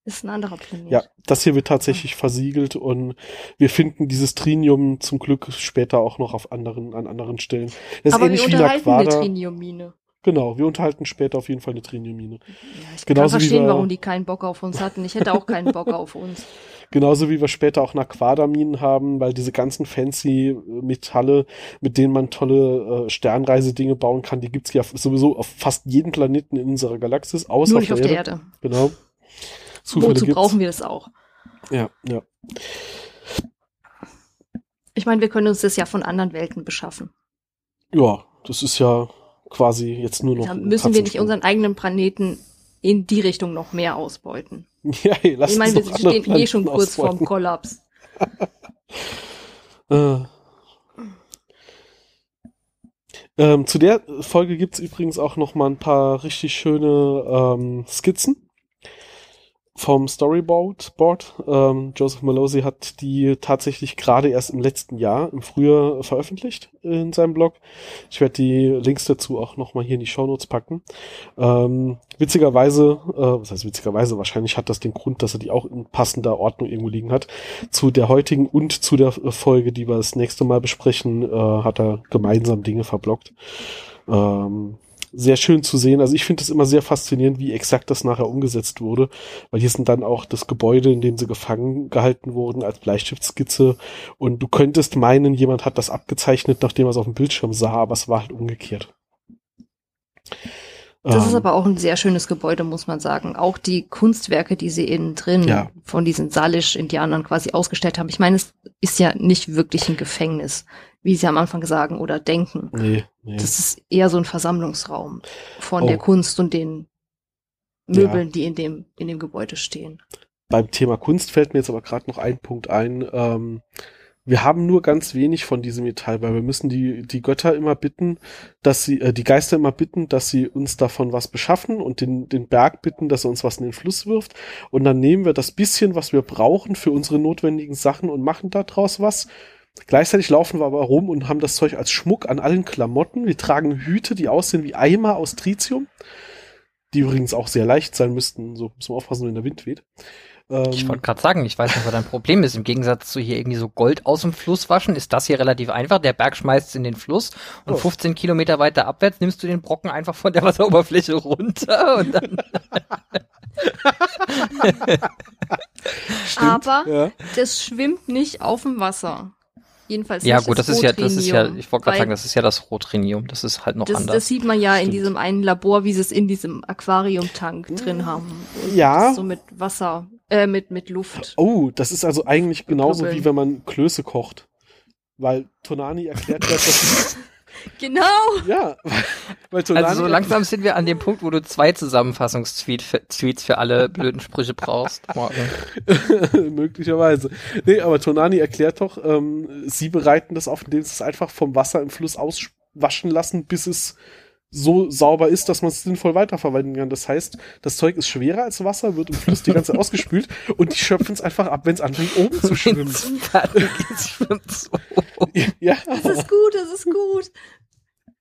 Ist ein anderer Planet. Ja, das hier wird tatsächlich versiegelt und wir finden dieses Trinium zum Glück später auch noch auf anderen, an anderen Stellen. Das ist Aber wir ähnlich wie unterhalten eine Naquada. Triniummine. Genau, wir unterhalten später auf jeden Fall eine Triniummine. Ja, ich Genauso kann wie verstehen, wir- warum die keinen Bock auf uns hatten. Ich hätte auch keinen Bock (laughs) auf uns. Genauso wie wir später auch Naquada-Minen haben, weil diese ganzen fancy äh, Metalle, mit denen man tolle äh, Sternreise-Dinge bauen kann, die gibt's ja sowieso auf fast jedem Planeten in unserer Galaxis, außer Nur nicht auf der Erde. Genau. Zufälle Wozu gibt's. brauchen wir das auch? Ja, ja. Ich meine, wir können uns das ja von anderen Welten beschaffen. Ja, das ist ja quasi jetzt nur noch. Da ein müssen wir nicht unseren eigenen Planeten in die Richtung noch mehr ausbeuten. (laughs) Ja, hey, lass ich meine, wir stehen eh schon Planeten kurz vorm ausbeuten. Kollaps. (laughs) Äh. Ähm, zu der Folge gibt's übrigens auch noch mal ein paar richtig schöne ähm, Skizzen vom Storyboard. Board. Ähm, Joseph Malozzi hat die tatsächlich gerade erst im letzten Jahr, im Frühjahr, veröffentlicht in seinem Blog. Ich werde die Links dazu auch nochmal hier in die Shownotes packen. Ähm, witzigerweise, äh, was heißt witzigerweise, wahrscheinlich hat das den Grund, dass er die auch in passender Ordnung irgendwo liegen hat. Zu der heutigen und zu der Folge, die wir das nächste Mal besprechen, äh, hat er gemeinsam Dinge verblockt. Ähm, sehr schön zu sehen. Also ich finde es immer sehr faszinierend, wie exakt das nachher umgesetzt wurde, weil hier sind dann auch das Gebäude, in dem sie gefangen gehalten wurden, als Bleistiftskizze und du könntest meinen, jemand hat das abgezeichnet, nachdem er es auf dem Bildschirm sah, aber es war halt umgekehrt. Das ähm, ist aber auch ein sehr schönes Gebäude, muss man sagen. Auch die Kunstwerke, die sie innen drin ja. von diesen Salish-Indianern quasi ausgestellt haben. Ich meine, es ist ja nicht wirklich ein Gefängnis wie sie am Anfang sagen oder denken. Nee, nee. Das ist eher so ein Versammlungsraum von oh. der Kunst und den Möbeln, ja. die in dem, in dem Gebäude stehen. Beim Thema Kunst fällt mir jetzt aber gerade noch ein Punkt ein. Ähm, wir haben nur ganz wenig von diesem Metall, weil wir müssen die, die Götter immer bitten, dass sie, äh, die Geister immer bitten, dass sie uns davon was beschaffen und den, den Berg bitten, dass er uns was in den Fluss wirft. Und dann nehmen wir das bisschen, was wir brauchen für unsere notwendigen Sachen und machen daraus was Gleichzeitig laufen wir aber rum und haben das Zeug als Schmuck an allen Klamotten. Wir tragen Hüte, die aussehen wie Eimer aus Tritium, die übrigens auch sehr leicht sein müssten. So muss man aufpassen, wenn der Wind weht. ich wollte gerade sagen, ich weiß nicht, was dein Problem ist. Im Gegensatz zu hier irgendwie so Gold aus dem Fluss waschen, ist das hier relativ einfach. Der Berg schmeißt es in den Fluss und oh. 15 Kilometer weiter abwärts nimmst du den Brocken einfach von der Wasseroberfläche runter und dann. (laughs) Aber ja. das schwimmt nicht auf dem Wasser. Jedenfalls ja, gut, das, das ist ja, das ist ja, ich wollte gerade sagen, das ist ja das Rotrinium. Das ist halt noch das, anders. Das sieht man ja Stimmt. in diesem einen Labor, wie sie es in diesem Aquariumtank drin haben. Und ja. So mit Wasser, äh, mit, mit Luft. Oh, das ist also eigentlich genauso wie wenn man Klöße kocht. Weil Tonani erklärt ja, dass (laughs) Genau. Ja. Weil also so langsam sind wir an dem Punkt, wo du zwei Zusammenfassungstweets für alle blöden Sprüche brauchst. (laughs) Möglicherweise. Nee, aber Tonani erklärt doch, ähm, sie bereiten das auf, indem sie es einfach vom Wasser im Fluss auswaschen lassen, bis es so sauber ist, dass man es sinnvoll weiterverwenden kann. Das heißt, das Zeug ist schwerer als Wasser, wird im Fluss die ganze Zeit (laughs) ausgespült und die schöpfen es einfach ab, wenn es anfängt oben zu schwimmen. (laughs) ja. Das ist gut, das ist gut.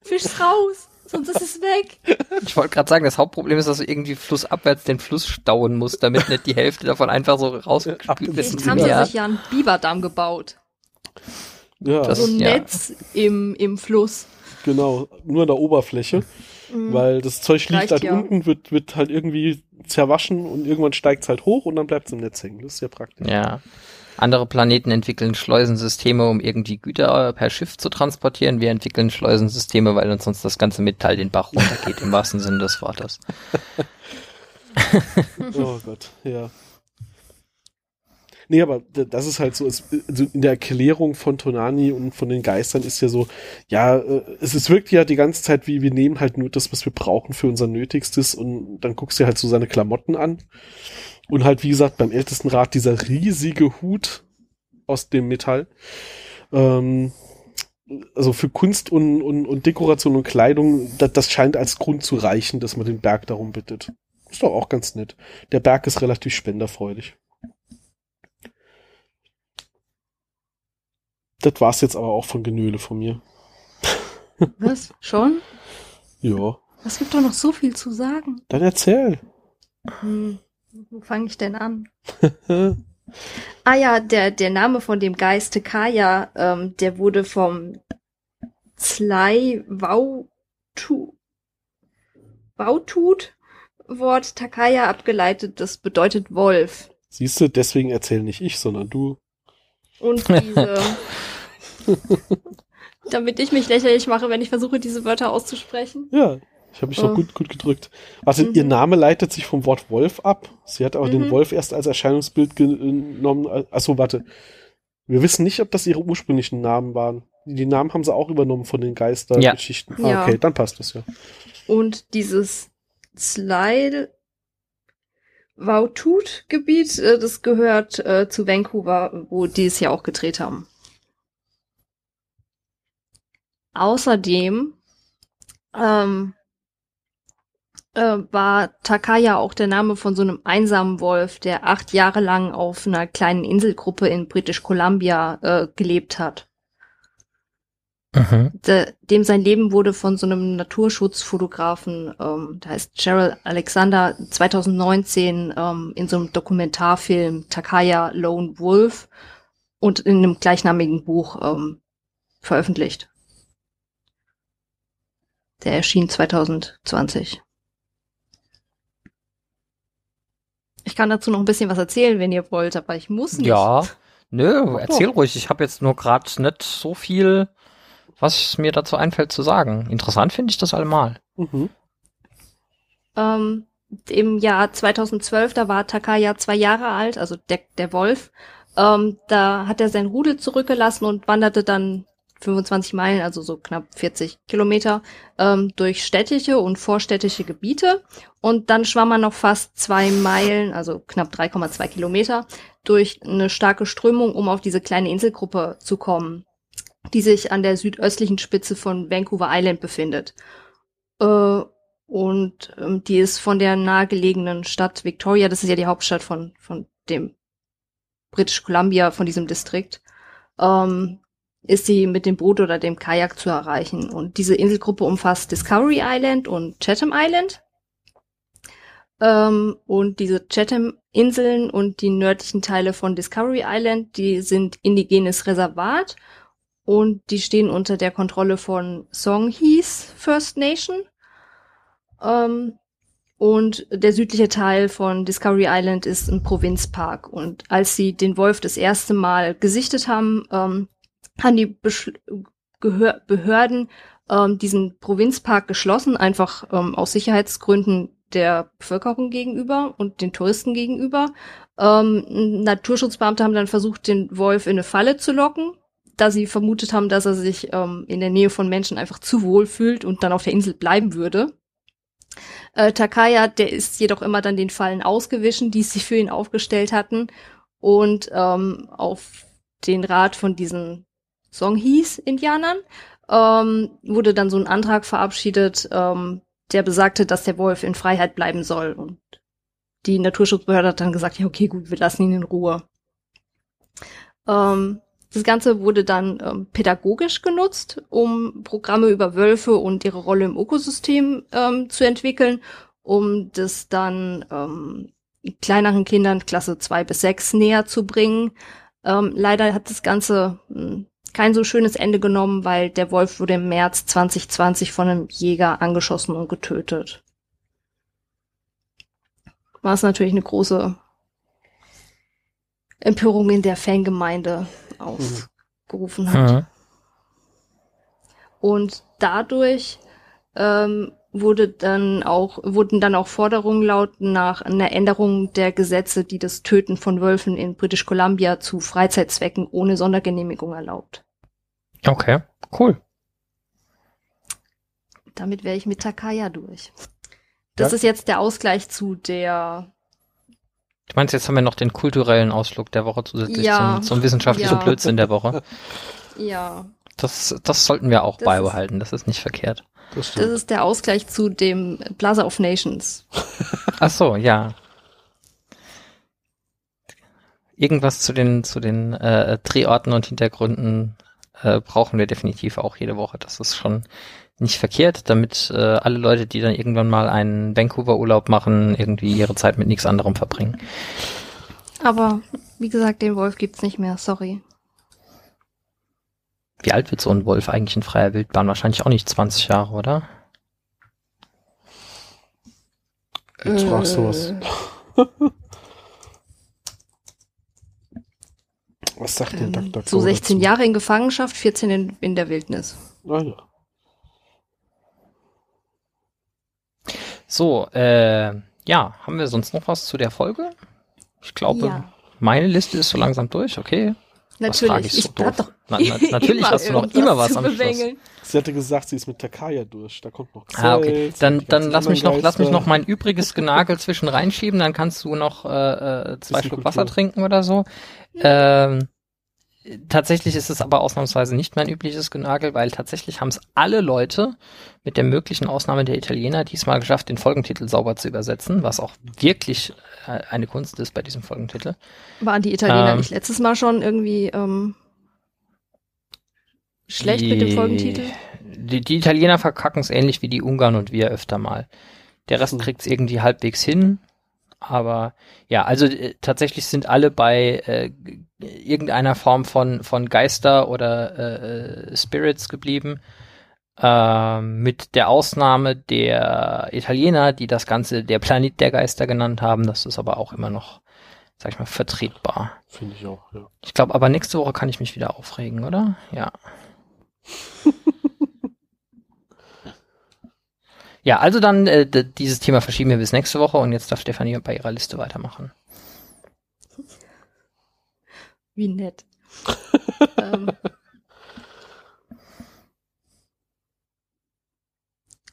Fisch raus, sonst ist es weg. Ich wollte gerade sagen, das Hauptproblem ist, dass du irgendwie flussabwärts den Fluss stauen musst, damit nicht die Hälfte davon einfach so rausgespült wird. Jetzt haben sie ja. sich ja einen Biberdamm gebaut. Ja. so ein Netz im, im Fluss. Genau, nur an der Oberfläche. Mhm. Weil das Zeug liegt halt ja. unten, wird, wird halt irgendwie zerwaschen und irgendwann steigt es halt hoch und dann bleibt es im Netz hängen. Das ist ja praktisch. Ja. Andere Planeten entwickeln Schleusensysteme, um irgendwie Güter per Schiff zu transportieren. Wir entwickeln Schleusensysteme, weil uns sonst das ganze Metall den Bach runtergeht, im wahrsten Sinne des Wortes. (laughs) oh Gott, ja. Nee, aber das ist halt so, es, also in der Erklärung von Tonani und von den Geistern ist ja so, ja, äh, es ist wirklich ja die ganze Zeit wie, wir nehmen halt nur das, was wir brauchen für unser Nötigstes und dann guckst du halt so seine Klamotten an. Und halt, wie gesagt, beim ältesten Rat dieser riesige Hut aus dem Metall. Ähm, also für Kunst und, und, und Dekoration und Kleidung, das, das scheint als Grund zu reichen, dass man den Berg darum bittet. Ist doch auch ganz nett. Der Berg ist relativ spenderfreudig. Das war's jetzt aber auch von Genöle von mir. (laughs) Was? Schon? Ja. Es gibt doch noch so viel zu sagen. Dann erzähl. Hm, wo fange ich denn an? (laughs) ah ja, der, der Name von dem Geist Kaya, ähm, der wurde vom Zlai Wautu, Wautut Wort Takaya abgeleitet. Das bedeutet Wolf. Siehst du, deswegen erzähl nicht ich, sondern du. Und diese (laughs) Damit ich mich lächerlich mache, wenn ich versuche, diese Wörter auszusprechen. Ja, ich habe mich oh. doch gut, gut gedrückt. Also mhm. ihr Name leitet sich vom Wort Wolf ab. Sie hat aber mhm. den Wolf erst als Erscheinungsbild genommen. Achso, warte. Wir wissen nicht, ob das ihre ursprünglichen Namen waren. Die Namen haben sie auch übernommen von den Geistergeschichten. Ja. Ah, okay, dann passt das ja. Und dieses Slide Vautut-Gebiet, äh, das gehört äh, zu Vancouver, wo die es ja auch gedreht haben. Außerdem ähm, äh, war Takaya auch der Name von so einem einsamen Wolf, der acht Jahre lang auf einer kleinen Inselgruppe in British Columbia äh, gelebt hat. De, dem sein Leben wurde von so einem Naturschutzfotografen, ähm, der heißt Cheryl Alexander, 2019 ähm, in so einem Dokumentarfilm Takaya Lone Wolf und in einem gleichnamigen Buch ähm, veröffentlicht. Der erschien 2020. Ich kann dazu noch ein bisschen was erzählen, wenn ihr wollt, aber ich muss nicht. Ja, nö, Mach erzähl doch. ruhig. Ich habe jetzt nur gerade nicht so viel, was mir dazu einfällt zu sagen. Interessant finde ich das allemal. Mhm. Ähm, Im Jahr 2012, da war Takaya zwei Jahre alt, also der, der Wolf. Ähm, da hat er sein Rudel zurückgelassen und wanderte dann 25 Meilen, also so knapp 40 Kilometer, ähm, durch städtische und vorstädtische Gebiete. Und dann schwamm er noch fast zwei Meilen, also knapp 3,2 Kilometer, durch eine starke Strömung, um auf diese kleine Inselgruppe zu kommen, die sich an der südöstlichen Spitze von Vancouver Island befindet. Äh, und ähm, die ist von der nahegelegenen Stadt Victoria, das ist ja die Hauptstadt von, von dem British Columbia, von diesem Distrikt, ähm, ist sie mit dem Boot oder dem Kajak zu erreichen. Und diese Inselgruppe umfasst Discovery Island und Chatham Island. Ähm, und diese Chatham-Inseln und die nördlichen Teile von Discovery Island, die sind indigenes Reservat und die stehen unter der Kontrolle von Songhees First Nation. Ähm, und der südliche Teil von Discovery Island ist ein Provinzpark. Und als sie den Wolf das erste Mal gesichtet haben, ähm, haben die Beschl Behörden ähm, diesen Provinzpark geschlossen, einfach ähm, aus Sicherheitsgründen der Bevölkerung gegenüber und den Touristen gegenüber. Ähm, Naturschutzbeamte haben dann versucht, den Wolf in eine Falle zu locken, da sie vermutet haben, dass er sich ähm, in der Nähe von Menschen einfach zu wohl fühlt und dann auf der Insel bleiben würde. Äh, Takaya, der ist jedoch immer dann den Fallen ausgewichen, die sie für ihn aufgestellt hatten und ähm, auf den Rat von diesen Songhees-Indianern ähm, wurde dann so ein Antrag verabschiedet, ähm, der besagte, dass der Wolf in Freiheit bleiben soll. Und die Naturschutzbehörde hat dann gesagt, ja, okay, gut, wir lassen ihn in Ruhe. Ähm, das Ganze wurde dann ähm, pädagogisch genutzt, um Programme über Wölfe und ihre Rolle im Ökosystem ähm, zu entwickeln, um das dann ähm, kleineren Kindern Klasse zwei bis sechs näher zu bringen. Ähm, leider hat das Ganze mh, kein so schönes Ende genommen, weil der Wolf wurde im März 2020 von einem Jäger angeschossen und getötet. Was natürlich eine große Empörung in der Fangemeinde ausgerufen hat. Mhm. Und dadurch ähm, wurde dann auch, wurden dann auch Forderungen laut nach einer Änderung der Gesetze, die das Töten von Wölfen in British Columbia zu Freizeitzwecken ohne Sondergenehmigung erlaubt. Okay, cool. Damit wäre ich mit Takaya durch. Das Ja. ist jetzt der Ausgleich zu der Du meinst, jetzt haben wir noch den kulturellen Ausflug der Woche zusätzlich Ja. zum, zum wissenschaftlichen Ja. Blödsinn der Woche. (laughs) ja, Das, das sollten wir auch Das beibehalten, das ist nicht verkehrt. Das das ist der Ausgleich zu dem Plaza of Nations. (laughs) Ach so, ja. Irgendwas zu den, zu den äh, Drehorten und Hintergründen äh, brauchen wir definitiv auch jede Woche. Das ist schon nicht verkehrt, damit äh, alle Leute, die dann irgendwann mal einen Vancouver-Urlaub machen, irgendwie ihre Zeit mit nichts anderem verbringen. Aber wie gesagt, den Wolf gibt's nicht mehr, sorry. Wie alt wird so ein Wolf eigentlich in freier Wildbahn? Wahrscheinlich auch nicht 20 Jahre, oder? Jetzt fragst du was. Äh, Was sagt denn ähm, Dr. so 16 Jahre in Gefangenschaft, 14 in, in der Wildnis. Ah, ja. So, äh, ja, haben wir sonst noch was zu der Folge? Ich glaube, Ja. meine Liste ist so langsam durch, okay. Natürlich, ich so ich hab doof? doch Na, na, (laughs) natürlich immer hast du noch immer was am Schluss. bemängeln. Sie hatte gesagt, sie ist mit Takaya durch. Da kommt noch Zelt, Ah, okay. Dann, dann lass mich noch, lass mich noch mein übriges Genagel zwischen reinschieben, dann kannst du noch äh, äh, zwei Schluck. Wasser trinken oder so. Ähm, tatsächlich ist es aber ausnahmsweise nicht mein übliches Genagel, weil tatsächlich haben es alle Leute, mit der möglichen Ausnahme der Italiener, diesmal geschafft, den Folgentitel sauber zu übersetzen, was auch wirklich äh, eine Kunst ist bei diesem Folgentitel. Waren die Italiener ähm, nicht letztes Mal schon irgendwie ähm, schlecht die, mit dem Folgentitel? Die, die Italiener verkacken es ähnlich wie die Ungarn und wir öfter mal. Der Rest hm. kriegt es irgendwie halbwegs hin. Aber ja, also äh, tatsächlich sind alle bei äh, irgendeiner Form von, von Geister oder äh, Spirits geblieben. Äh, mit der Ausnahme der Italiener, die das Ganze der Planet der Geister genannt haben. Das ist aber auch immer noch, sag ich mal, vertretbar. Finde ich auch, ja. Ich glaube, aber nächste Woche kann ich mich wieder aufregen, oder? Ja. (laughs) Ja, also dann äh, dieses Thema verschieben wir bis nächste Woche und jetzt darf Stefanie bei ihrer Liste weitermachen. Wie nett. (laughs) ähm.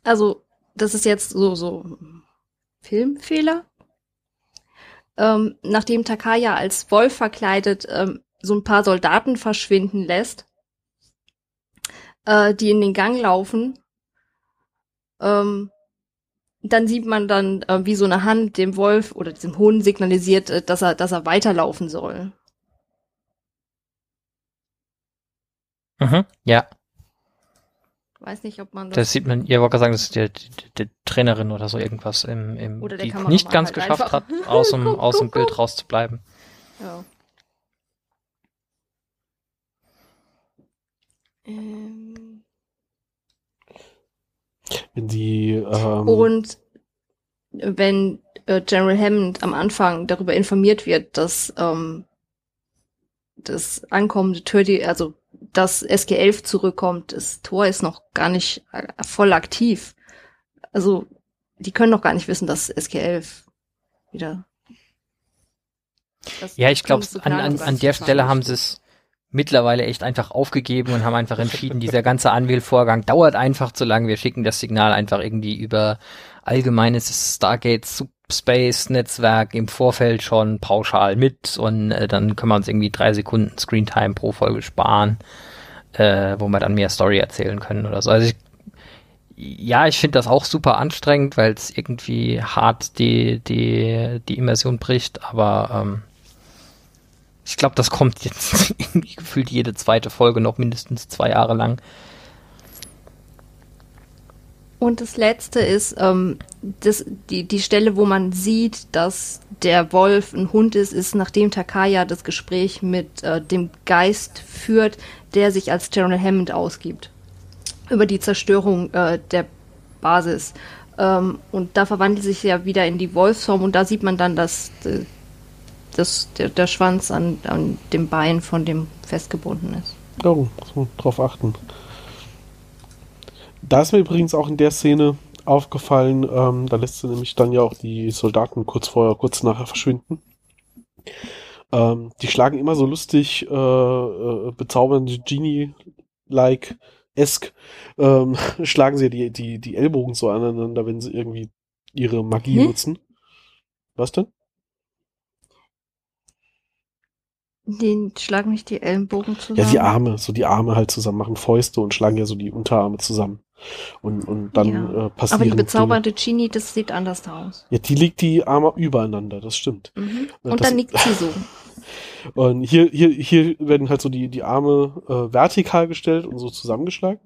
Also, das ist jetzt so, so Filmfehler. Ähm, nachdem Takaya als Wolf verkleidet ähm, so ein paar Soldaten verschwinden lässt, äh, die in den Gang laufen ähm, dann sieht man dann, äh, wie so eine Hand dem Wolf oder diesem Hund signalisiert, äh, dass er, dass er weiterlaufen soll. Mhm, ja. Weiß nicht, ob man das. Das sieht man, ihr wollt sagen, das ist die, die, die, Trainerin oder so irgendwas im, im oder die nicht ganz halt geschafft hat, aus dem, (laughs) aus dem Bild rauszubleiben. Ja. Ähm. Die ähm und wenn äh, General Hammond am Anfang darüber informiert wird, dass ähm, das ankommende Tür, also das SG-11 zurückkommt, das Tor ist noch gar nicht äh, voll aktiv. Also die können noch gar nicht wissen, dass SG-11 wieder. ja, ich glaube, an, an, an der Stelle haben sie es mittlerweile echt einfach aufgegeben und haben einfach (laughs) entschieden, dieser ganze Anwählvorgang dauert einfach zu lang. Wir schicken das Signal einfach irgendwie über allgemeines Stargate Subspace Netzwerk im Vorfeld schon pauschal mit und äh, dann können wir uns irgendwie drei Sekunden Screentime pro Folge sparen, äh, wo wir dann mehr Story erzählen können oder so. Also ich, ja, ich finde das auch super anstrengend, weil es irgendwie hart die, die, die Immersion bricht, aber ähm, ich glaube, das kommt jetzt (laughs) irgendwie gefühlt jede zweite Folge noch mindestens zwei Jahre lang. Und das letzte ist ähm, das, die, die Stelle, wo man sieht, dass der Wolf ein Hund ist, ist nachdem Takaya das Gespräch mit äh, dem Geist führt, der sich als General Hammond ausgibt. Über die Zerstörung äh, der Basis. Ähm, und da verwandelt sich ja wieder in die Wolfsform und da sieht man dann, dass äh, das, der, der Schwanz an, an dem Bein von dem festgebunden ist. Oh, muss man drauf achten. Da ist mir übrigens auch in der Szene aufgefallen, ähm, da lässt sie nämlich dann ja auch die Soldaten kurz vorher, kurz nachher verschwinden. Ähm, die schlagen immer so lustig, äh, äh, bezaubernde Genie-like esk ähm, (laughs) schlagen sie die, die, die Ellbogen so aneinander, wenn sie irgendwie ihre Magie hm? nutzen. Was denn? Den schlagen nicht die Ellenbogen zusammen. Ja, die Arme, so die Arme halt zusammen machen Fäuste und schlagen ja so die Unterarme zusammen. Und, und dann ja. äh, passieren. Aber die bezaubernde Genie, das sieht anders aus. Ja, die legt die Arme übereinander, das stimmt. Mhm. Und das, dann nickt sie so. (laughs) Und hier, hier, hier werden halt so die, die Arme äh, vertikal gestellt und so zusammengeschlagen.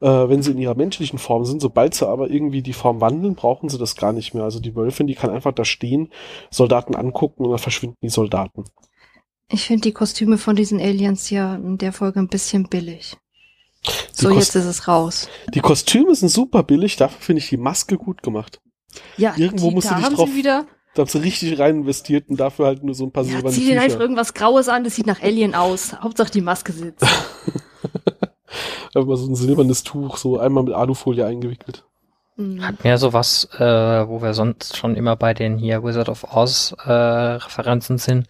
Äh, wenn sie in ihrer menschlichen Form sind, sobald sie aber irgendwie die Form wandeln, brauchen sie das gar nicht mehr. Also die Wölfin, die kann einfach da stehen, Soldaten angucken und dann verschwinden die Soldaten. Ich finde die Kostüme von diesen Aliens ja in der Folge ein bisschen billig. Die so, Kost jetzt ist es raus. Die Kostüme sind super billig, dafür finde ich die Maske gut gemacht. Ja, irgendwo die, musst du dich drauf. Wieder da haben sie richtig rein investiert und dafür halt nur so ein paar ja, silberne zieh dir einfach irgendwas Graues an, das sieht nach Alien aus. Hauptsache die Maske sitzt. (laughs) Einfach so ein silbernes Tuch, so einmal mit Alufolie eingewickelt. Mhm. Hat mehr sowas, äh, wo wir sonst schon immer bei den hier Wizard of Oz äh, Referenzen sind,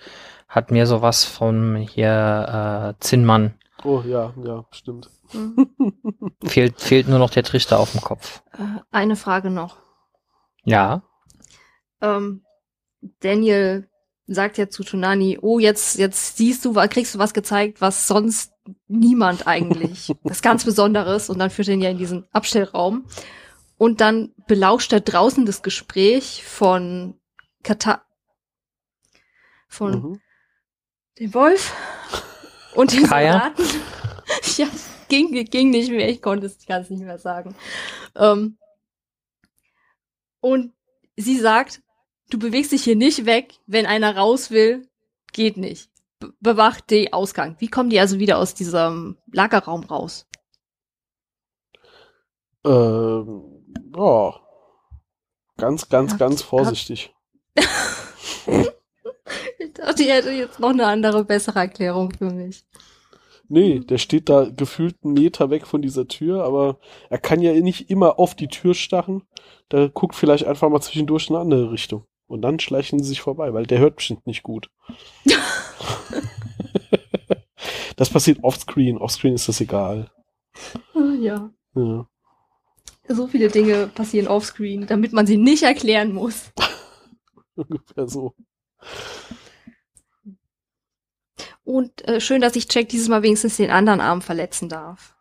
hat mir sowas von hier äh, Zinnmann. Oh ja, ja, stimmt. Mhm. (laughs) fehlt, fehlt nur noch der Trichter auf dem Kopf. Äh, eine Frage noch. Ja. Ähm, Daniel sagt ja zu Tonani, oh, jetzt, jetzt siehst du, kriegst du was gezeigt, was sonst niemand eigentlich, (laughs) das ganz Besonderes. Und dann führt er ihn ja in diesen Abstellraum. Und dann belauscht er draußen das Gespräch von Kata von mhm. Dem Wolf und den Kaya. Soldaten. (laughs) ja, ging, ging nicht mehr, ich konnte es, ich kann es nicht mehr sagen. Ähm, und sie sagt, du bewegst dich hier nicht weg, wenn einer raus will, geht nicht. Be bewacht den Ausgang. Wie kommen die also wieder aus diesem Lagerraum raus? Ähm, ja. Ganz, ganz, ja, ganz vorsichtig. (laughs) ich dachte, ihr hättet jetzt noch eine andere, bessere Erklärung für mich. Nee, der steht da gefühlt einen Meter weg von dieser Tür, aber er kann ja nicht immer auf die Tür stachen. Der guckt vielleicht einfach mal zwischendurch in eine andere Richtung. Und dann schleichen sie sich vorbei, weil der hört bestimmt nicht gut. (laughs) das passiert offscreen. Offscreen ist das egal. Ah, ja. ja. So viele Dinge passieren offscreen, damit man sie nicht erklären muss. (laughs) Ungefähr so. Und äh, schön, dass ich Jack dieses Mal wenigstens den anderen Arm verletzen darf.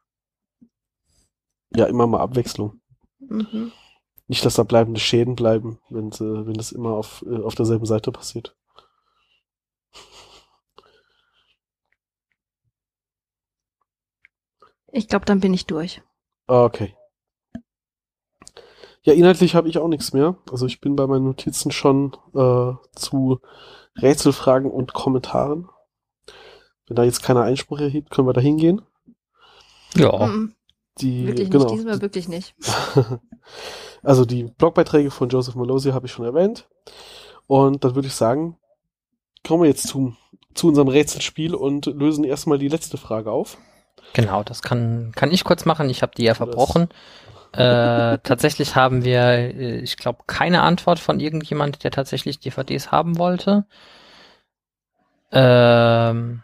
Ja, immer mal Abwechslung. Mhm. Nicht, dass da bleibende Schäden bleiben, wenn, sie, wenn das immer auf, äh, auf derselben Seite passiert. Ich glaube, dann bin ich durch. Okay. Ja, inhaltlich habe ich auch nichts mehr. Also ich bin bei meinen Notizen schon äh, zu Rätselfragen und Kommentaren. Wenn da jetzt keiner Einspruch erhebt, können wir da hingehen. Ja. Mhm. Die, wirklich genau. nicht, diesmal wirklich nicht. (laughs) also die Blogbeiträge von Joseph Malosi habe ich schon erwähnt. Und dann würde ich sagen, kommen wir jetzt zu, zu unserem Rätselspiel und lösen erstmal die letzte Frage auf. Genau, das kann, kann ich kurz machen. Ich habe die ja verbrochen. äh, (laughs) tatsächlich haben wir, äh, ich glaube, keine Antwort von irgendjemand, der tatsächlich DVDs haben wollte. Ähm,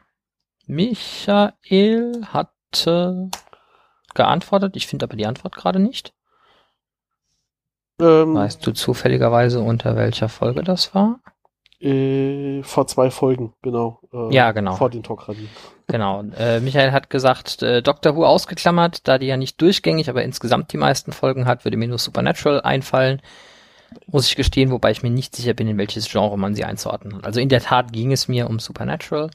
Michael hatte geantwortet. Ich finde aber die Antwort gerade nicht. Ähm, weißt du zufälligerweise, unter welcher Folge das war? Äh, vor zwei Folgen, genau. Äh, ja, genau. Vor den Talkradien. Genau. Äh, Michael hat gesagt, äh, Doctor Who ausgeklammert, da die ja nicht durchgängig, aber insgesamt die meisten Folgen hat, würde mir nur Supernatural einfallen. Muss ich gestehen, wobei ich mir nicht sicher bin, in welches Genre man sie einzuordnen hat. Also in der Tat ging es mir um Supernatural.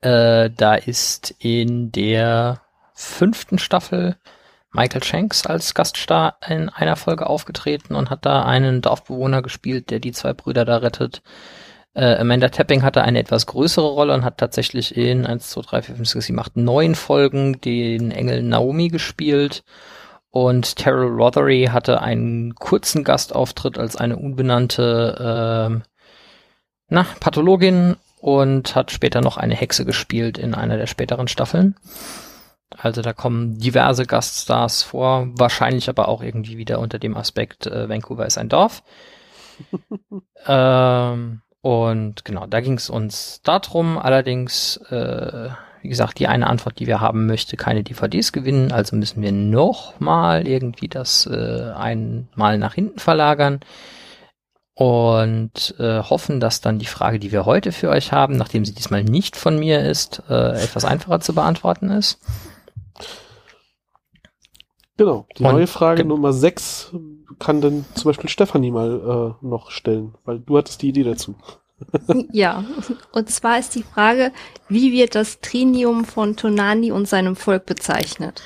Äh, da ist in der fünften Staffel Michael Shanks als Gaststar in einer Folge aufgetreten und hat da einen Dorfbewohner gespielt, der die zwei Brüder da rettet. Äh, Amanda Tapping hatte eine etwas größere Rolle und hat tatsächlich in 1, 2, 3, 4, 5, 6, 7, 8, 9 Folgen den Engel Naomi gespielt. Und Terrell Rothery hatte einen kurzen Gastauftritt als eine unbenannte äh, na, Pathologin und hat später noch eine Hexe gespielt in einer der späteren Staffeln. Also da kommen diverse Gaststars vor, wahrscheinlich aber auch irgendwie wieder unter dem Aspekt, äh, Vancouver ist ein Dorf. (laughs) ähm, und genau, da ging es uns darum. Allerdings, äh, wie gesagt, die eine Antwort, die wir haben, möchte keine DVDs gewinnen. Also müssen wir nochmal irgendwie das äh, einmal nach hinten verlagern und äh, hoffen, dass dann die Frage, die wir heute für euch haben, nachdem sie diesmal nicht von mir ist, äh, etwas einfacher zu beantworten ist. Genau, die und, neue Frage Nummer 6 kann dann zum Beispiel Stefanie mal äh, noch stellen, weil du hattest die Idee dazu. (laughs) ja, und zwar ist die Frage, wie wird das Trinium von Tonani und seinem Volk bezeichnet?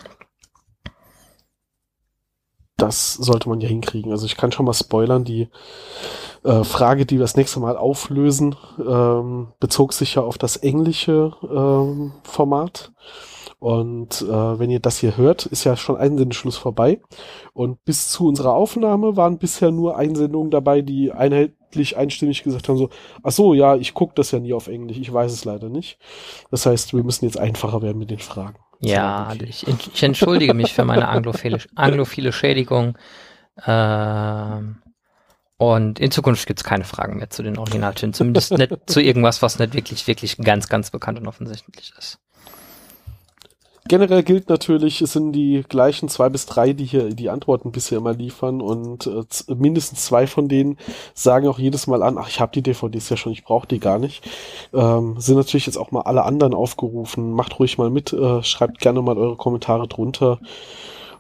Das sollte man ja hinkriegen. Also ich kann schon mal spoilern, die äh, Frage, die wir das nächste Mal auflösen, ähm, bezog sich ja auf das englische ähm, Format. Und äh, wenn ihr das hier hört, ist ja schon Einsendeschluss vorbei. Und bis zu unserer Aufnahme waren bisher nur Einsendungen dabei, die einheitlich einstimmig gesagt haben, so, ach so, ja, ich gucke das ja nie auf Englisch, ich weiß es leider nicht. Das heißt, wir müssen jetzt einfacher werden mit den Fragen. Ja, ich, ich, entschuldige mich für meine anglophile, anglophile Schädigung. Ähm, und in Zukunft gibt's keine Fragen mehr zu den Originaltönen. Zumindest nicht zu irgendwas, was nicht wirklich, wirklich ganz, ganz bekannt und offensichtlich ist. Generell gilt natürlich, es sind die gleichen zwei bis drei, die hier die Antworten bisher immer liefern und äh, mindestens zwei von denen sagen auch jedes Mal an, ach, ich habe die DVDs ja schon, ich brauche die gar nicht. Ähm, sind natürlich jetzt auch mal alle anderen aufgerufen. Macht ruhig mal mit, äh, schreibt gerne mal eure Kommentare drunter.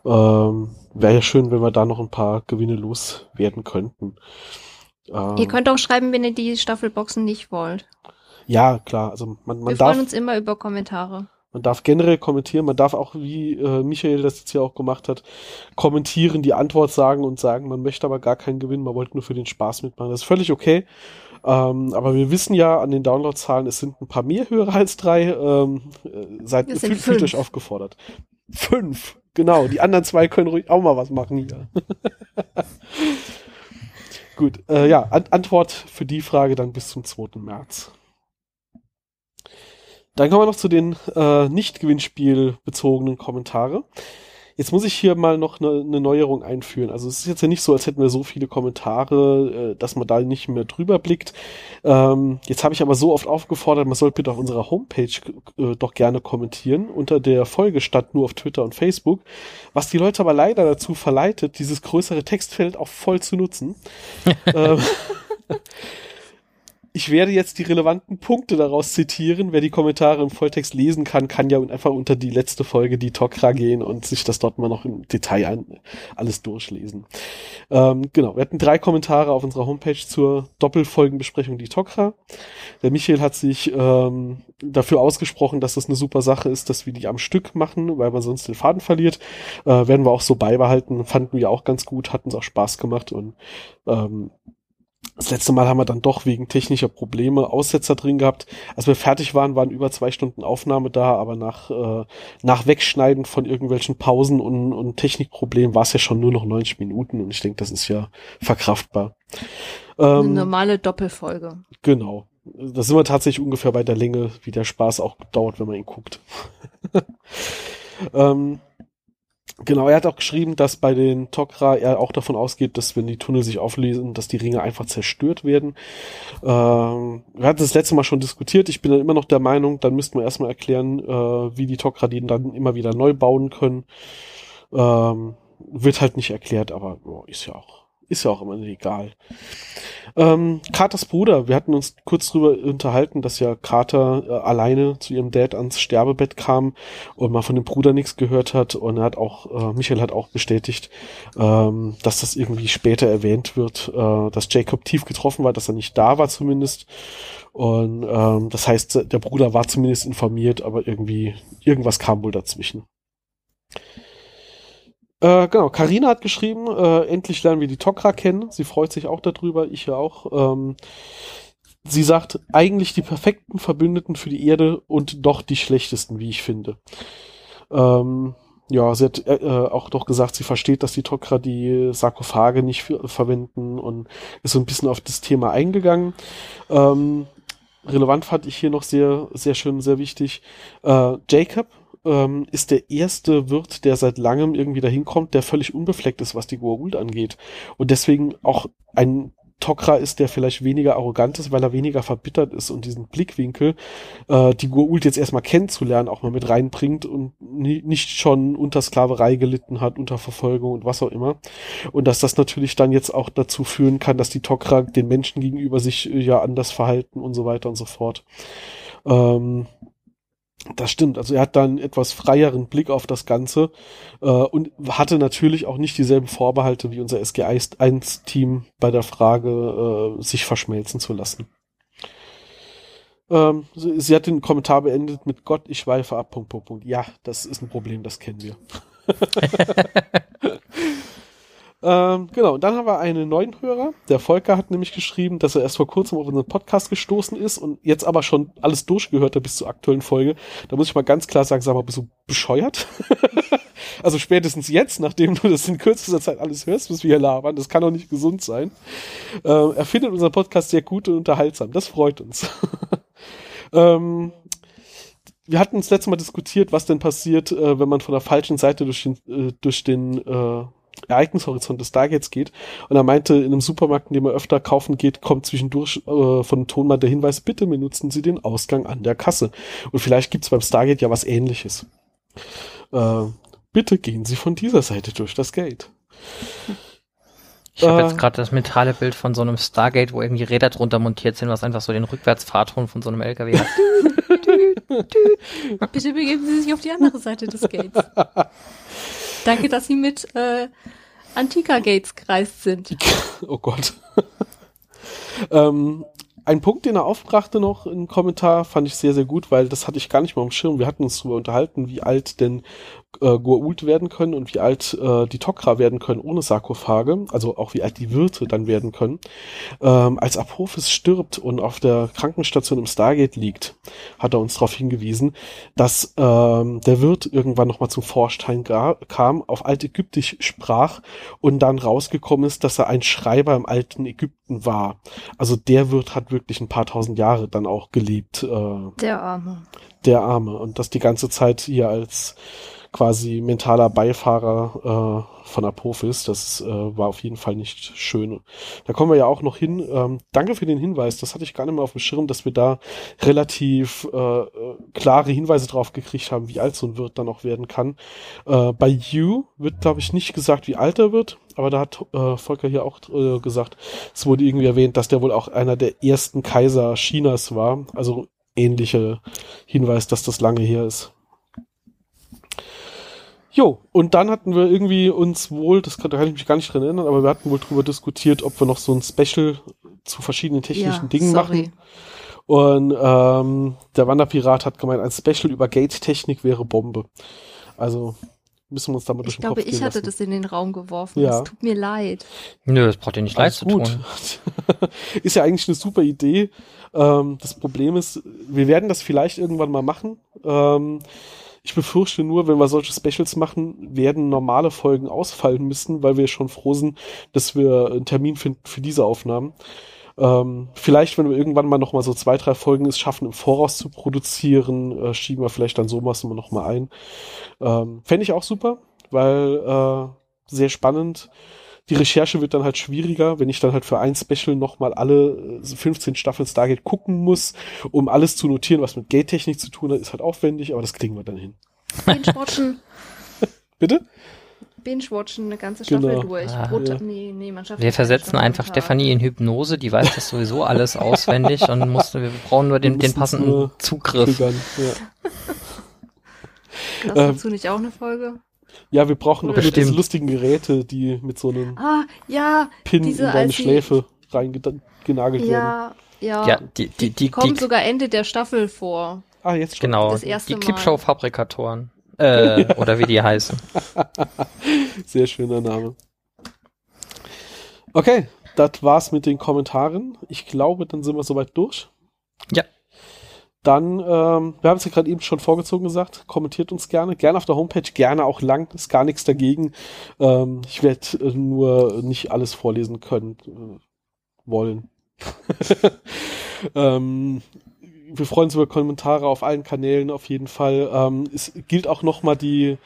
Ähm, Wäre ja schön, wenn wir da noch ein paar Gewinne loswerden könnten. Ähm, ihr könnt auch schreiben, wenn ihr die Staffelboxen nicht wollt. Ja, klar. Also man, man wir darf, freuen uns immer über Kommentare. Man darf generell kommentieren, man darf auch, wie äh, Michael das jetzt hier auch gemacht hat, kommentieren, die Antwort sagen und sagen, man möchte aber gar keinen Gewinn, man wollte nur für den Spaß mitmachen. Das ist völlig okay. Ähm, aber wir wissen ja an den Downloadzahlen, es sind ein paar mehr Hörer als drei. Ähm, äh, seid, fühlt, fühlt euch aufgefordert. Fünf, genau. Die anderen zwei können ruhig auch mal was machen hier. (laughs) Gut, äh, ja, An Antwort für die Frage dann bis zum 2. März. Dann kommen wir noch zu den äh, nicht Gewinnspiel bezogenen Kommentare. Jetzt muss ich hier mal noch eine, eine Neuerung einführen. Also es ist jetzt ja nicht so, als hätten wir so viele Kommentare, äh, dass man da nicht mehr drüber blickt. Ähm, jetzt habe ich aber so oft aufgefordert, man soll bitte auf unserer Homepage äh, doch gerne kommentieren, unter der Folge statt nur auf Twitter und Facebook, was die Leute aber leider dazu verleitet, dieses größere Textfeld auch voll zu nutzen. (laughs) ähm, (laughs) ich werde jetzt die relevanten Punkte daraus zitieren. Wer die Kommentare im Volltext lesen kann, kann ja einfach unter die letzte Folge, die Tokra, gehen und sich das dort mal noch im Detail ein, alles durchlesen. Ähm, genau, wir hatten drei Kommentare auf unserer Homepage zur Doppelfolgenbesprechung die Tokra. Der Michael hat sich ähm, dafür ausgesprochen, dass das eine super Sache ist, dass wir die am Stück machen, weil man sonst den Faden verliert. Äh, werden wir auch so beibehalten. Fanden wir auch ganz gut, hatten es auch Spaß gemacht und ähm, das letzte Mal haben wir dann doch wegen technischer Probleme Aussetzer drin gehabt. Als wir fertig waren, waren über zwei Stunden Aufnahme da, aber nach, äh, nach Wegschneiden von irgendwelchen Pausen und, und Technikproblemen war es ja schon nur noch 90 Minuten und ich denke, das ist ja verkraftbar. Ähm, Eine normale Doppelfolge. Genau. Da sind wir tatsächlich ungefähr bei der Länge, wie der Spaß auch dauert, wenn man ihn guckt. (laughs) ähm, Genau, er hat auch geschrieben, dass bei den Tok'ra er auch davon ausgeht, dass wenn die Tunnel sich auflösen, dass die Ringe einfach zerstört werden. Ähm, wir hatten das letzte Mal schon diskutiert. Ich bin dann immer noch der Meinung, dann müssten wir erstmal erklären, äh, wie die Tok'ra die dann immer wieder neu bauen können. Ähm, wird halt nicht erklärt, aber oh, ist ja auch ist ja auch immer egal. Ähm, Carters Bruder, wir hatten uns kurz drüber unterhalten, dass ja Carter äh, alleine zu ihrem Dad ans Sterbebett kam und mal von dem Bruder nichts gehört hat und er hat auch, äh, Michael hat auch bestätigt, ähm, dass das irgendwie später erwähnt wird, äh, dass Jacob tief getroffen war, dass er nicht da war zumindest und ähm, das heißt, der Bruder war zumindest informiert, aber irgendwie, irgendwas kam wohl dazwischen. Äh, genau, Karina hat geschrieben, äh, endlich lernen wir die Tokra kennen. Sie freut sich auch darüber, ich ja auch. Ähm, sie sagt, eigentlich die perfekten Verbündeten für die Erde und doch die schlechtesten, wie ich finde. Ähm, ja, sie hat äh, äh auch doch gesagt, sie versteht, dass die Tokra die Sarkophage nicht verwenden und ist so ein bisschen auf das Thema eingegangen. Ähm, relevant fand ich hier noch sehr, sehr schön, sehr wichtig. Äh, Jacob, ähm, ist der erste Wirt, der seit langem irgendwie dahin kommt, der völlig unbefleckt ist, was die Goa'uld angeht. Und deswegen auch ein Tokra ist, der vielleicht weniger arrogant ist, weil er weniger verbittert ist und diesen Blickwinkel, äh, die Goa'uld jetzt erstmal kennenzulernen, auch mal mit reinbringt und nie, nicht schon unter Sklaverei gelitten hat, unter Verfolgung und was auch immer. Und dass das natürlich dann jetzt auch dazu führen kann, dass die Tokra den Menschen gegenüber sich äh, ja anders verhalten und so weiter und so fort. Ähm, das stimmt. Also er hat dann etwas freieren Blick auf das Ganze äh, und hatte natürlich auch nicht dieselben Vorbehalte wie unser SG1-Team bei der Frage, äh, sich verschmelzen zu lassen. Ähm, sie, sie, hat den Kommentar beendet mit Gott, ich schweife ab. Punkt, Punkt, Punkt. Ja, das ist ein Problem, das kennen wir. (laughs) Ähm, genau, und dann haben wir einen neuen Hörer. Der Volker hat nämlich geschrieben, dass er erst vor kurzem auf unseren Podcast gestoßen ist und jetzt aber schon alles durchgehört hat bis zur aktuellen Folge. Da muss ich mal ganz klar sagen, sag mal, bist du bescheuert? (laughs) also spätestens jetzt, nachdem du das in kürzester Zeit alles hörst, was wir hier labern, das kann doch nicht gesund sein. Ähm, er findet unseren Podcast sehr gut und unterhaltsam. Das freut uns. (laughs) ähm, wir hatten das letzte Mal diskutiert, was denn passiert, äh, wenn man von der falschen Seite durch den, äh, durch den äh, Ereignishorizont des Stargates geht. Und er meinte, in einem Supermarkt, in dem er öfter kaufen geht, kommt zwischendurch äh, von Tonmann der Hinweis, bitte benutzen Sie den Ausgang an der Kasse. Und vielleicht gibt's beim Stargate ja was ähnliches. Äh, bitte gehen Sie von dieser Seite durch das Gate. Ich habe Äh. jetzt gerade das mentale Bild von so einem Stargate, wo irgendwie Räder drunter montiert sind, was einfach so den Rückwärtsfahrton von so einem LKW hat. (laughs) (laughs) Bitte begeben Sie sich auf die andere Seite des Gates. (laughs) Danke, dass Sie mit äh, Antika-Gates gereist sind. (laughs) Oh Gott. (laughs) ähm, ein Punkt, den er aufbrachte noch im Kommentar, fand ich sehr, sehr gut, weil das hatte ich gar nicht mal am Schirm. Wir hatten uns darüber unterhalten, wie alt denn äh, Goa'uld werden können und wie alt äh, die Tok'ra werden können ohne Sarkophage, also auch wie alt die Wirte dann werden können. Ähm, als Apophis stirbt und auf der Krankenstation im Stargate liegt, hat er uns darauf hingewiesen, dass ähm, der Wirt irgendwann nochmal zum Vorstein kam, auf Altägyptisch sprach und dann rausgekommen ist, dass er ein Schreiber im alten Ägypten war. Also der Wirt hat wirklich ein paar tausend Jahre dann auch gelebt, äh, Der Arme. der Arme. Und das die ganze Zeit hier als quasi mentaler Beifahrer äh, von Apophis. Das äh, war auf jeden Fall nicht schön. Da kommen wir ja auch noch hin. Ähm, danke für den Hinweis. Das hatte ich gar nicht mehr auf dem Schirm, dass wir da relativ äh, äh, klare Hinweise drauf gekriegt haben, wie alt so ein Wirt dann auch werden kann. Äh, bei You wird, glaube ich, nicht gesagt, wie alt er wird. Aber da hat äh, Volker hier auch äh, gesagt, es wurde irgendwie erwähnt, dass der wohl auch einer der ersten Kaiser Chinas war. Also ähnliche Hinweis, dass das lange her ist. Jo, und dann hatten wir irgendwie uns wohl, das kann, da kann ich mich gar nicht dran erinnern, aber wir hatten wohl drüber diskutiert, ob wir noch so ein Special zu verschiedenen technischen Dingen sorry. machen. Und ähm, der Wanderpirat hat gemeint, ein Special über Gate-Technik wäre Bombe. Also müssen wir uns damit durch Ich den glaube, Kopf ich hatte lassen. das in den Raum geworfen. Ja. Es tut mir leid. Nö, das braucht ihr nicht leid Alles zu gut. tun. (laughs) ist ja eigentlich eine super Idee. Ähm, das Problem ist, wir werden das vielleicht irgendwann mal machen. Ähm, ich befürchte nur, wenn wir solche Specials machen, werden normale Folgen ausfallen müssen, weil wir schon froh sind, dass wir einen Termin finden für diese Aufnahmen. Ähm, vielleicht, wenn wir irgendwann mal noch mal so zwei, drei Folgen es schaffen, im Voraus zu produzieren, äh, schieben wir vielleicht dann so was immer noch mal ein. Ähm, Fände ich auch super, weil äh, sehr spannend. Die Recherche wird dann halt schwieriger, wenn ich dann halt für ein Special nochmal alle äh, 15 Staffeln Stargate gucken muss, um alles zu notieren, was mit Gate-Technik zu tun hat, ist halt aufwendig, aber das kriegen wir dann hin. Binge-watchen. (laughs) Bitte? Binge-watchen eine ganze Staffel Genau. durch. Ah, Pro ja. nee, nee, man schafft Wir versetzen Staffel einfach. Stefanie in Hypnose, die weiß das sowieso alles (laughs) auswendig und musste, wir brauchen nur den, den passenden nur Zugriff. Triggern, Ja. Hast Ähm, dazu nicht auch eine Folge? Ja, wir brauchen noch nur diese lustigen Geräte, die mit so einem Ah, ja, Pin diese, in deine die- Schläfe reingenagelt werden. ja, ja. Ja, die, die, die, kommen die, sogar Ende der Staffel vor. Ah, jetzt schon. genau, das erste die. Clipshow-Fabrikatoren. Äh, (laughs) oder wie die heißen. Sehr schöner Name. Okay, das war's mit den Kommentaren. Ich glaube, dann sind wir soweit durch. Ja. Dann, ähm, wir haben es ja gerade eben schon vorgezogen gesagt, kommentiert uns gerne, gerne auf der Homepage, gerne auch lang, ist gar nichts dagegen. Ähm, ich werde äh, nur nicht alles vorlesen können, äh, wollen. (laughs) ähm, wir freuen uns über Kommentare auf allen Kanälen auf jeden Fall. Ähm, es gilt auch nochmal die,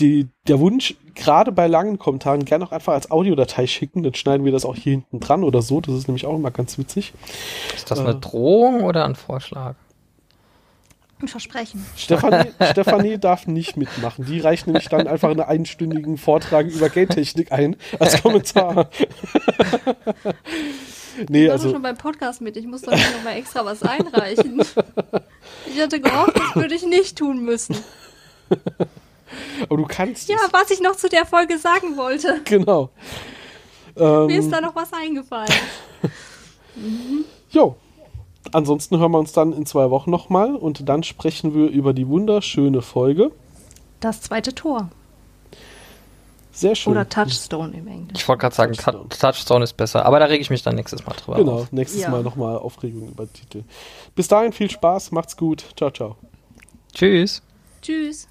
die, der Wunsch, gerade bei langen Kommentaren, gerne auch einfach als Audiodatei schicken, dann schneiden wir das auch hier hinten dran oder so. Das ist nämlich auch immer ganz witzig. Ist das Äh. eine Drohung oder ein Vorschlag? Ein Versprechen. Stefanie, Stefanie darf nicht mitmachen. Die reicht nämlich dann einfach einen einstündigen Vortrag über Geldtechnik ein als Kommentar. (laughs) nee, ich war also schon beim Podcast mit. Ich muss doch nicht noch mal extra was einreichen. Ich hatte gehofft, das würde ich nicht tun müssen. aber du kannst Ja, es. was ich noch zu der Folge sagen wollte. Genau. Mir ist Ähm, da noch was eingefallen. (laughs) jo. Ansonsten hören wir uns dann in zwei Wochen nochmal und dann sprechen wir über die wunderschöne Folge. Das zweite Tor. Sehr schön. Oder Touchstone im Englischen. Ich wollte gerade sagen, Touchstone. Touchstone. Ist besser, aber da rege ich mich dann nächstes Mal drüber Genau, auf. nächstes Ja. Mal nochmal Aufregung über Titel. Bis dahin viel Spaß, macht's gut. Ciao, ciao. Tschüss. Tschüss.